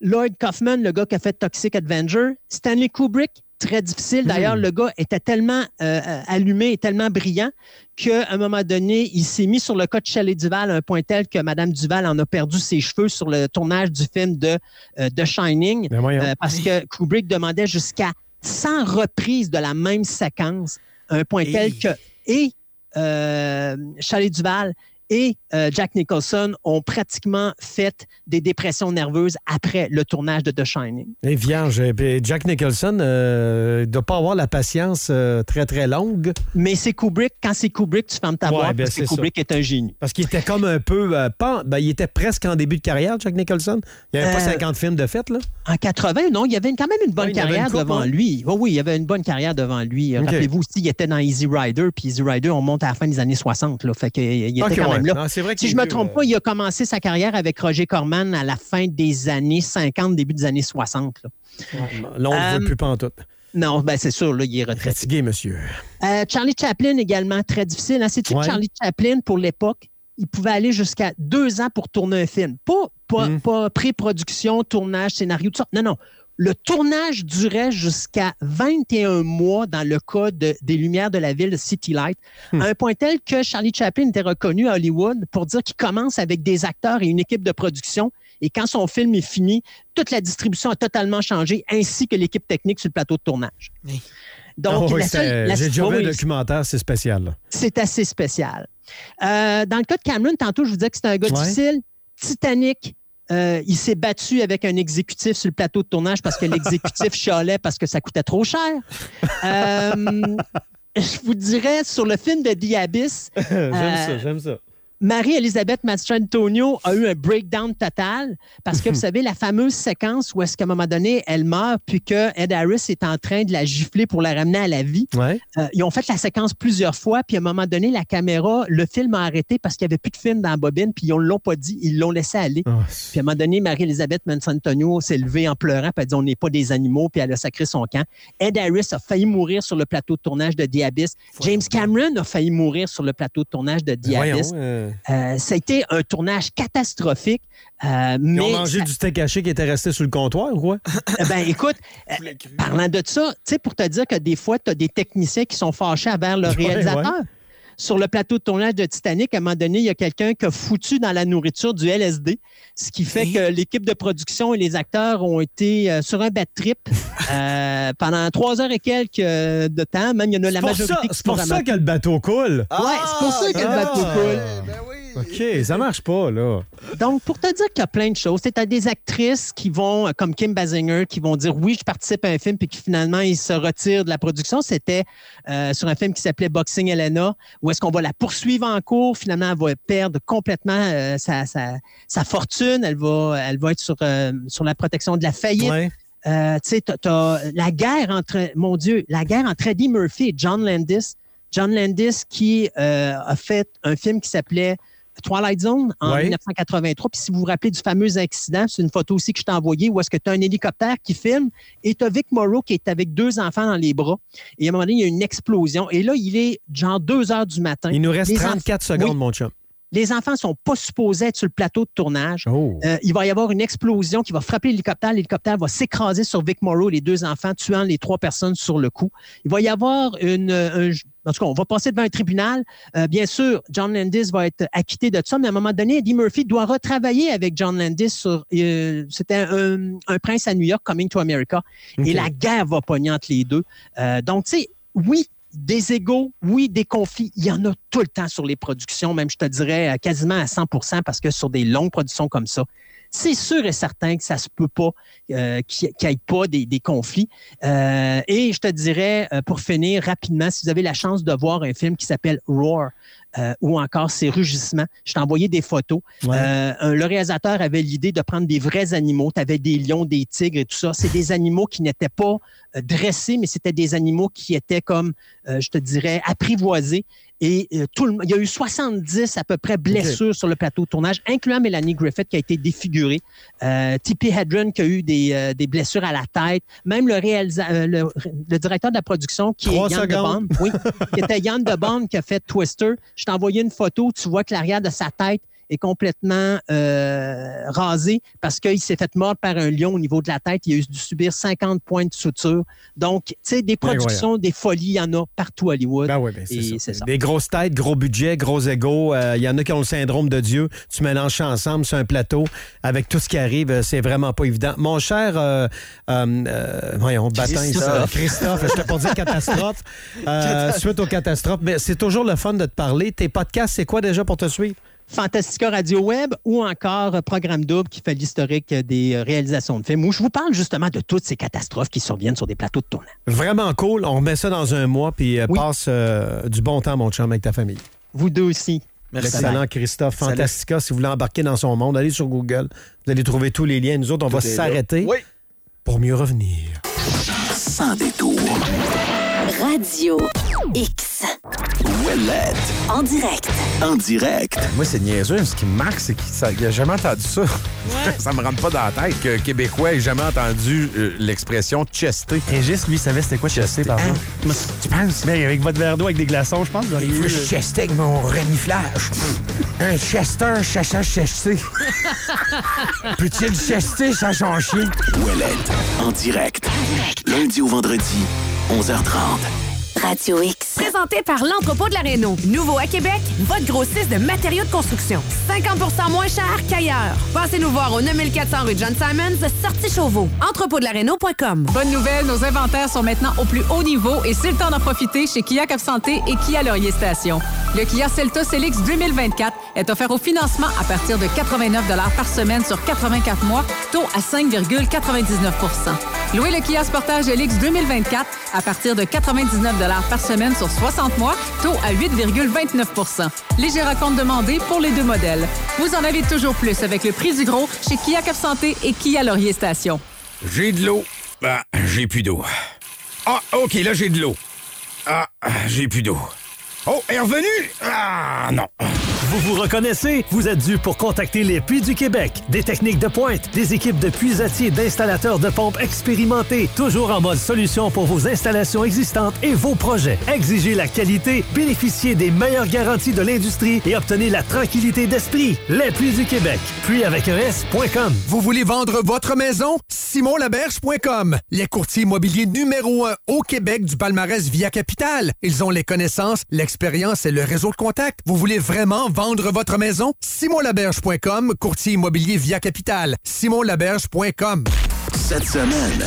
Lloyd Kaufman, le gars qui a fait Toxic Avenger. Stanley Kubrick, très difficile. D'ailleurs, Hmm. le gars était tellement euh, euh, allumé et tellement brillant qu'à un moment donné, il s'est mis sur le cas de Shelley Duval à un point tel que Madame Duval en a perdu ses cheveux sur le tournage du film de euh, The Shining Ben euh, parce que Kubrick demandait jusqu'à 100 reprises de la même séquence à un point tel que et euh, Shelley Duval et euh, Jack Nicholson ont pratiquement fait des dépressions nerveuses après le tournage de The Shining. Et vierge. Jack Nicholson ne doit pas avoir la patience euh, très, très longue. Mais c'est Kubrick. Quand c'est Kubrick, tu fermes ta Ouais, boîte ben, parce que ça. Kubrick est un génie. Parce qu'il était comme un peu. euh, pas, ben, il était presque en début de carrière, Jack Nicholson. Il n'y avait pas Euh, 50 films de fait, là. En 80, non, il y avait quand même une bonne Ouais, carrière une devant hein? lui. Oui, oui, il y avait une bonne carrière devant lui. Rappelez-vous aussi, il était dans Easy Rider, puis Easy Rider, on monte à la fin des années 60. Là, fait que, il était quand même ouais. Si je me vieux, trompe euh. pas, il a commencé sa carrière avec Roger Corman à la fin des années 50, début des années 60. Là. Là, on ne Euh, veut plus pas en tout. Non, ben c'est sûr, là, il est retraité. Fatigué, monsieur. Euh, Charlie Chaplin également, très difficile. Hein? C'est-tu que. Charlie Chaplin, pour l'époque, il pouvait aller jusqu'à deux ans pour tourner un film? Pas, pas, Hmm. pas pré-production, tournage, scénario, tout ça. Non, non. Le tournage durait jusqu'à 21 mois dans le cas de- des Lumières de la ville de City Light, Hmm. à un point tel que Charlie Chaplin était reconnu à Hollywood pour dire qu'il commence avec des acteurs et une équipe de production. Et quand son film est fini, toute la distribution a totalement changé, ainsi que l'équipe technique sur le plateau de tournage. Donc, Ah oui, c'est- J'ai déjà vu un documentaire, c'est spécial. c'est assez spécial. Euh, dans le cas de Cameron, tantôt, je vous disais que c'était un gars Ouais. difficile. Titanic, euh, il s'est battu avec un exécutif sur le plateau de tournage parce que l'exécutif chialait parce que ça coûtait trop cher. Euh, je vous dirais, sur le film de The Abyss, j'aime Euh, ça, j'aime ça. Marie-Elisabeth Mastrantonio a eu un breakdown total parce que, vous savez, la fameuse séquence où est-ce qu'à un moment donné, elle meurt puis que Ed Harris est en train de la gifler pour la ramener à la vie. Ouais. Euh, ils ont fait la séquence plusieurs fois, puis à un moment donné, la caméra, le film a arrêté parce qu'il n'y avait plus de film dans la bobine, puis ils ne l'ont pas dit, ils l'ont laissé aller. Ah, Puis à un moment donné, Marie-Elisabeth Mansantonio s'est levée en pleurant, puis elle a dit On n'est pas des animaux, puis elle a sacré son camp. Ed Harris a failli mourir sur le plateau de tournage de The Abyss. James Cameron a failli mourir sur le plateau de tournage de The Voyons, Abyss. Euh, Euh, ça a été un tournage catastrophique. euh, Ils mais ont mangé ça- du steak haché qui était resté sur le comptoir ou quoi? eh ben, écoute, euh, parlant de ça, tu sais, pour te dire que des fois, tu as des techniciens qui sont fâchés envers le Ouais, réalisateur. ouais. Sur le plateau de tournage de Titanic, à un moment donné, il y a quelqu'un qui a foutu dans la nourriture du LSD, ce qui fait que l'équipe de production et les acteurs ont été euh, sur un bad trip euh, pendant trois heures et quelques euh, de temps. Même, il y en a la majorité ça- qui C'est pour ça que le bateau coule. Ouais, c'est pour ça que le bateau Ah. coule. OK, ça marche pas, là. Donc, pour te dire qu'il y a plein de choses, tu as des actrices qui vont, euh, comme Kim Basinger, qui vont dire oui, je participe à un film, puis qui finalement, ils se retirent de la production. C'était euh, sur un film qui s'appelait Boxing Elena, où est-ce qu'on va la poursuivre en cours. Finalement, elle va perdre complètement euh, sa, sa- sa fortune. Elle va, elle va être sur, euh, sur la protection de la faillite. Ouais. Euh, tu sais, t'as- t'as la guerre entre, mon Dieu, la guerre entre Eddie Murphy et John Landis. John Landis qui euh, a fait un film qui s'appelait Twilight Zone en Ouais. 1983. Puis si vous vous rappelez du fameux accident, c'est une photo aussi que je t'ai envoyée où est-ce que tu as un hélicoptère qui filme et tu as Vic Morrow qui est avec deux enfants dans les bras. Et à un moment donné, il y a une explosion. Et là, il est genre 2 heures du matin. Il nous reste Les 34 enfants- secondes, Oui. mon chum. Les enfants ne sont pas supposés être sur le plateau de tournage. Oh. Euh, il va y avoir une explosion qui va frapper l'hélicoptère. L'hélicoptère va s'écraser sur Vic Morrow, les deux enfants, tuant les trois personnes sur le coup. Il va y avoir une. un- en tout cas, on va passer devant un tribunal. Euh, bien sûr, John Landis va être acquitté de ça, mais à un moment donné, Eddie Murphy doit retravailler avec John Landis sur. euh, C'était un, un prince à New York, Coming to America. Et la guerre va pogner entre les deux. Euh, donc, tu sais, oui, des égaux, oui, des conflits, il y en a tout le temps sur les productions, même je te dirais euh, quasiment à 100% parce que sur des longues productions comme ça, c'est sûr et certain que ça se peut pas euh, qu'il n'y ait pas des, des conflits. Euh, et je te dirais, euh, pour finir rapidement, si vous avez la chance de voir un film qui s'appelle Roar, euh, ou encore Ces rugissements, je t'ai envoyé des photos. Ouais. Euh, le réalisateur avait l'idée de prendre des vrais animaux. Tu avais des lions, des tigres et tout ça. C'est des animaux qui n'étaient pas dressés, mais c'était des animaux qui étaient comme, euh, je te dirais, apprivoisés. Et euh, tout le, il y a eu 70 à peu près blessures sur le plateau de tournage, incluant Mélanie Griffith qui a été défigurée, euh, Tippi Hedren qui a eu des, euh, des blessures à la tête, même le, réalisa- euh, le, le directeur de la production qui Trois est Yann. DeBond, oui, qui était Yann DeBond qui a fait Twister. Je t'ai envoyé une photo, tu vois que l'arrière de sa tête est complètement euh, rasé parce qu'il s'est fait mordre par un lion au niveau de la tête. Il a dû subir 50 points de suture. Donc, tu sais, des productions, des folies, il y en a partout à Hollywood. Ben oui, ben c'est ça. ça. Des grosses têtes, gros budget, gros égaux. Euh, Il y en a qui ont le syndrome de Dieu. Tu mélanges ça ensemble sur un plateau avec tout ce qui arrive. euh, C'est vraiment pas évident. Mon cher, euh, euh, euh, voyons, baptême, Christophe. Christophe, je t'ai pas dit catastrophe. Euh, suite aux catastrophes, mais c'est toujours le fun de te parler. Tes podcasts, c'est quoi déjà pour te suivre? Fantastica Radio Web ou encore Programme Double qui fait l'historique des réalisations de films où je vous parle justement de toutes ces catastrophes qui surviennent sur des plateaux de tournage. Vraiment cool. On remet ça dans un mois, puis euh, passe euh, du bon temps, mon chum, avec ta famille. Vous deux aussi. Excellent, Christophe. Salut. Fantastica, si vous voulez embarquer dans son monde, allez sur Google. Vous allez trouver tous les liens. Nous autres, on va Tout s'arrêter Oui. pour mieux revenir. Sans détour. Radio X. Ouellette. En direct. En direct. Moi, c'est niaiseux. Ce qui me marque, c'est qu'il n'a jamais entendu ça. ça me rentre pas dans la tête que Québécois ait jamais entendu euh, l'expression chester. Régis, lui, savait c'était quoi chester, par exemple. Tu penses? Mais avec votre verre d'eau avec des glaçons, je pense. Il veut euh, chester avec mon reniflage. Un chester, chacha chester. Peut-il chester sans son chien? Ouellette. En direct. Lundi au vendredi, 11h30. Radio X. Présenté par l'entrepôt de la Réno. Nouveau à Québec, votre grossiste de matériaux de construction. 50% moins cher qu'ailleurs. Passez nous voir au 9400 rue John Simons, sortie Chauveau. Entrepôt-de-la-Réno.com. Bonne nouvelle, nos inventaires sont maintenant au plus haut niveau et c'est le temps d'en profiter chez Kia Cap Santé et Kia Laurier Station. Le Kia Celtos Helix 2024 est offert au financement à partir de 89 par semaine sur 84 mois, taux à 5,99% Louez le Kia Sportage Helix 2024 à partir de 99 par semaine sur 60 mois, taux à 8,29% Léger raconte demandé pour les deux modèles. Vous en avez toujours plus avec le prix du gros chez Kia Cap Santé et Kia Laurier Station. J'ai de l'eau. Ah, j'ai plus d'eau. Ah, OK, là, j'ai de l'eau. Ah, j'ai plus d'eau. Oh, est revenue? Ah, non. Vous vous reconnaissez? Vous êtes dû pour contacter les Puits du Québec. Des techniques de pointe, des équipes de puisatiers, d'installateurs de pompes expérimentés, toujours en mode solution pour vos installations existantes et vos projets. Exigez la qualité, bénéficiez des meilleures garanties de l'industrie et obtenez la tranquillité d'esprit. Les Puits du Québec. Puis avec un. Vous voulez vendre votre maison? simonlaberge.com. Les courtiers immobiliers numéro un au Québec du palmarès Via Capital. Ils ont les connaissances, l'expérience et le réseau de contacts. Vous voulez vraiment vendre votre maison? simonlaberge.com, courtier immobilier Via Capital. simonlaberge.com. Cette semaine,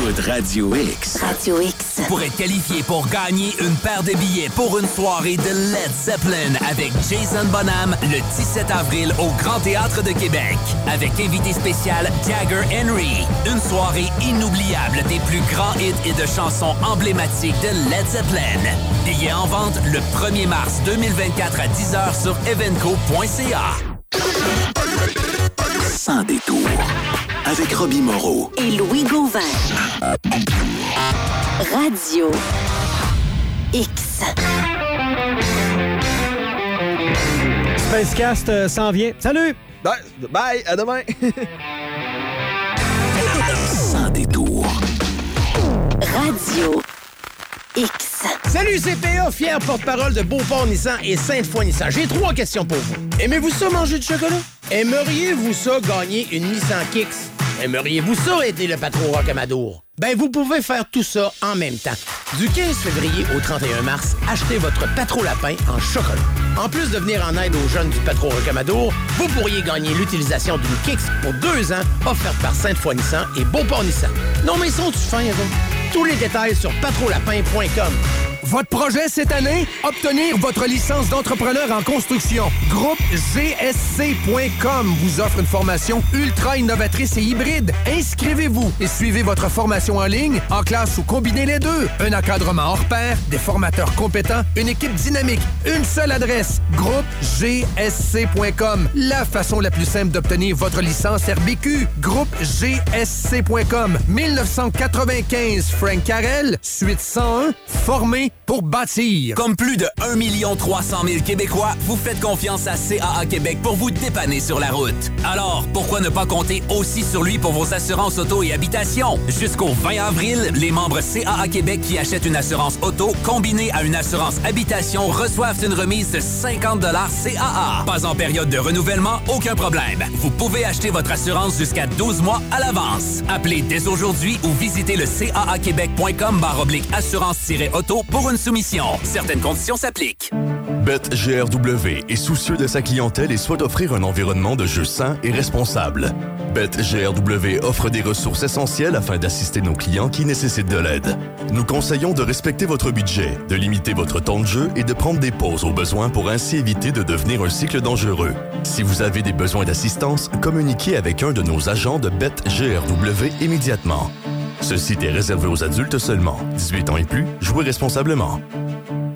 écoute Radio X. Radio X. Pour être qualifié pour gagner une paire de billets pour une soirée de Led Zeppelin avec Jason Bonham le 17 avril au Grand Théâtre de Québec. Avec invité spécial Jagger Henry. Une soirée inoubliable des plus grands hits et de chansons emblématiques de Led Zeppelin. Billets en vente le 1er mars 2024 à 10h sur evenco.ca. Sans détour. Avec Robbie Moreau. Et Louis Gauvin. Radio X. Spacecast euh, s'en vient. Salut! Bye, bye à demain. Sans détour. Radio X. Salut, c'est PA, fier porte-parole de Beauport Nissan et Sainte-Foy Nissan. J'ai trois questions pour vous. Aimez-vous ça manger du chocolat? Aimeriez-vous ça gagner une Nissan Kicks? Aimeriez-vous ça aider le patron Rocamadour? Ben, vous pouvez faire tout ça en même temps. Du 15 février au 31 mars, achetez votre Patro Lapin en chocolat. En plus de venir en aide aux jeunes du Patro Rocamadour, vous pourriez gagner l'utilisation d'une Kicks pour deux ans offerte par Sainte-Foy Nissan et Beauport Nissan. Non, mais sont-tu fins, eux? Tous les détails sur patrolapin.com. Votre projet cette année? Obtenir votre licence d'entrepreneur en construction. Groupe GSC.com vous offre une formation ultra innovatrice et hybride. Inscrivez-vous et suivez votre formation en ligne, en classe ou combinez les deux. Un encadrement hors pair, des formateurs compétents, une équipe dynamique, une seule adresse. Groupe GSC.com. La façon la plus simple d'obtenir votre licence RBQ. Groupe GSC.com. 1995. Frank Carrel, suite 101. Formé pour bâtir. Comme plus de 1 300 000 Québécois, vous faites confiance à CAA Québec pour vous dépanner sur la route. Alors, pourquoi ne pas compter aussi sur lui pour vos assurances auto et habitation? Jusqu'au 20 avril, les membres CAA Québec qui achètent une assurance auto combinée à une assurance habitation reçoivent une remise de 50 CAA. Pas en période de renouvellement, aucun problème. Vous pouvez acheter votre assurance jusqu'à 12 mois à l'avance. Appelez dès aujourd'hui ou visitez le caaquebec.com barre oblique assurance-auto une soumission. Certaines conditions s'appliquent. BetGRW est soucieux de sa clientèle et souhaite offrir un environnement de jeu sain et responsable. BetGRW offre des ressources essentielles afin d'assister nos clients qui nécessitent de l'aide. Nous conseillons de respecter votre budget, de limiter votre temps de jeu et de prendre des pauses au besoin pour ainsi éviter de devenir un cycle dangereux. Si vous avez des besoins d'assistance, communiquez avec un de nos agents de BetGRW immédiatement. Ce site est réservé aux adultes seulement. 18 ans et plus, jouez responsablement.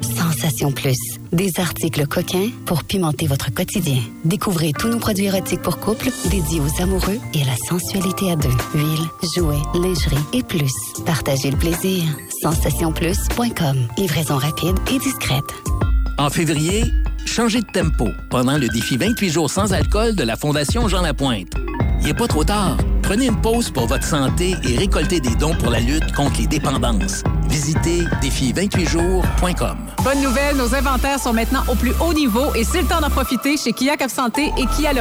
Sensation Plus. Des articles coquins pour pimenter votre quotidien. Découvrez tous nos produits érotiques pour couple, dédiés aux amoureux et à la sensualité à deux. Huile, jouets, lingerie et plus. Partagez le plaisir. SensationPlus.com. Livraison rapide et discrète. En février, changez de tempo pendant le défi 28 jours sans alcool de la Fondation Jean Lapointe. Il n'est pas trop tard. Prenez une pause pour votre santé et récoltez des dons pour la lutte contre les dépendances. Visitez défi28jours.com. Bonne nouvelle, nos inventaires sont maintenant au plus haut niveau et c'est le temps d'en profiter chez Kia Cap Santé et Kia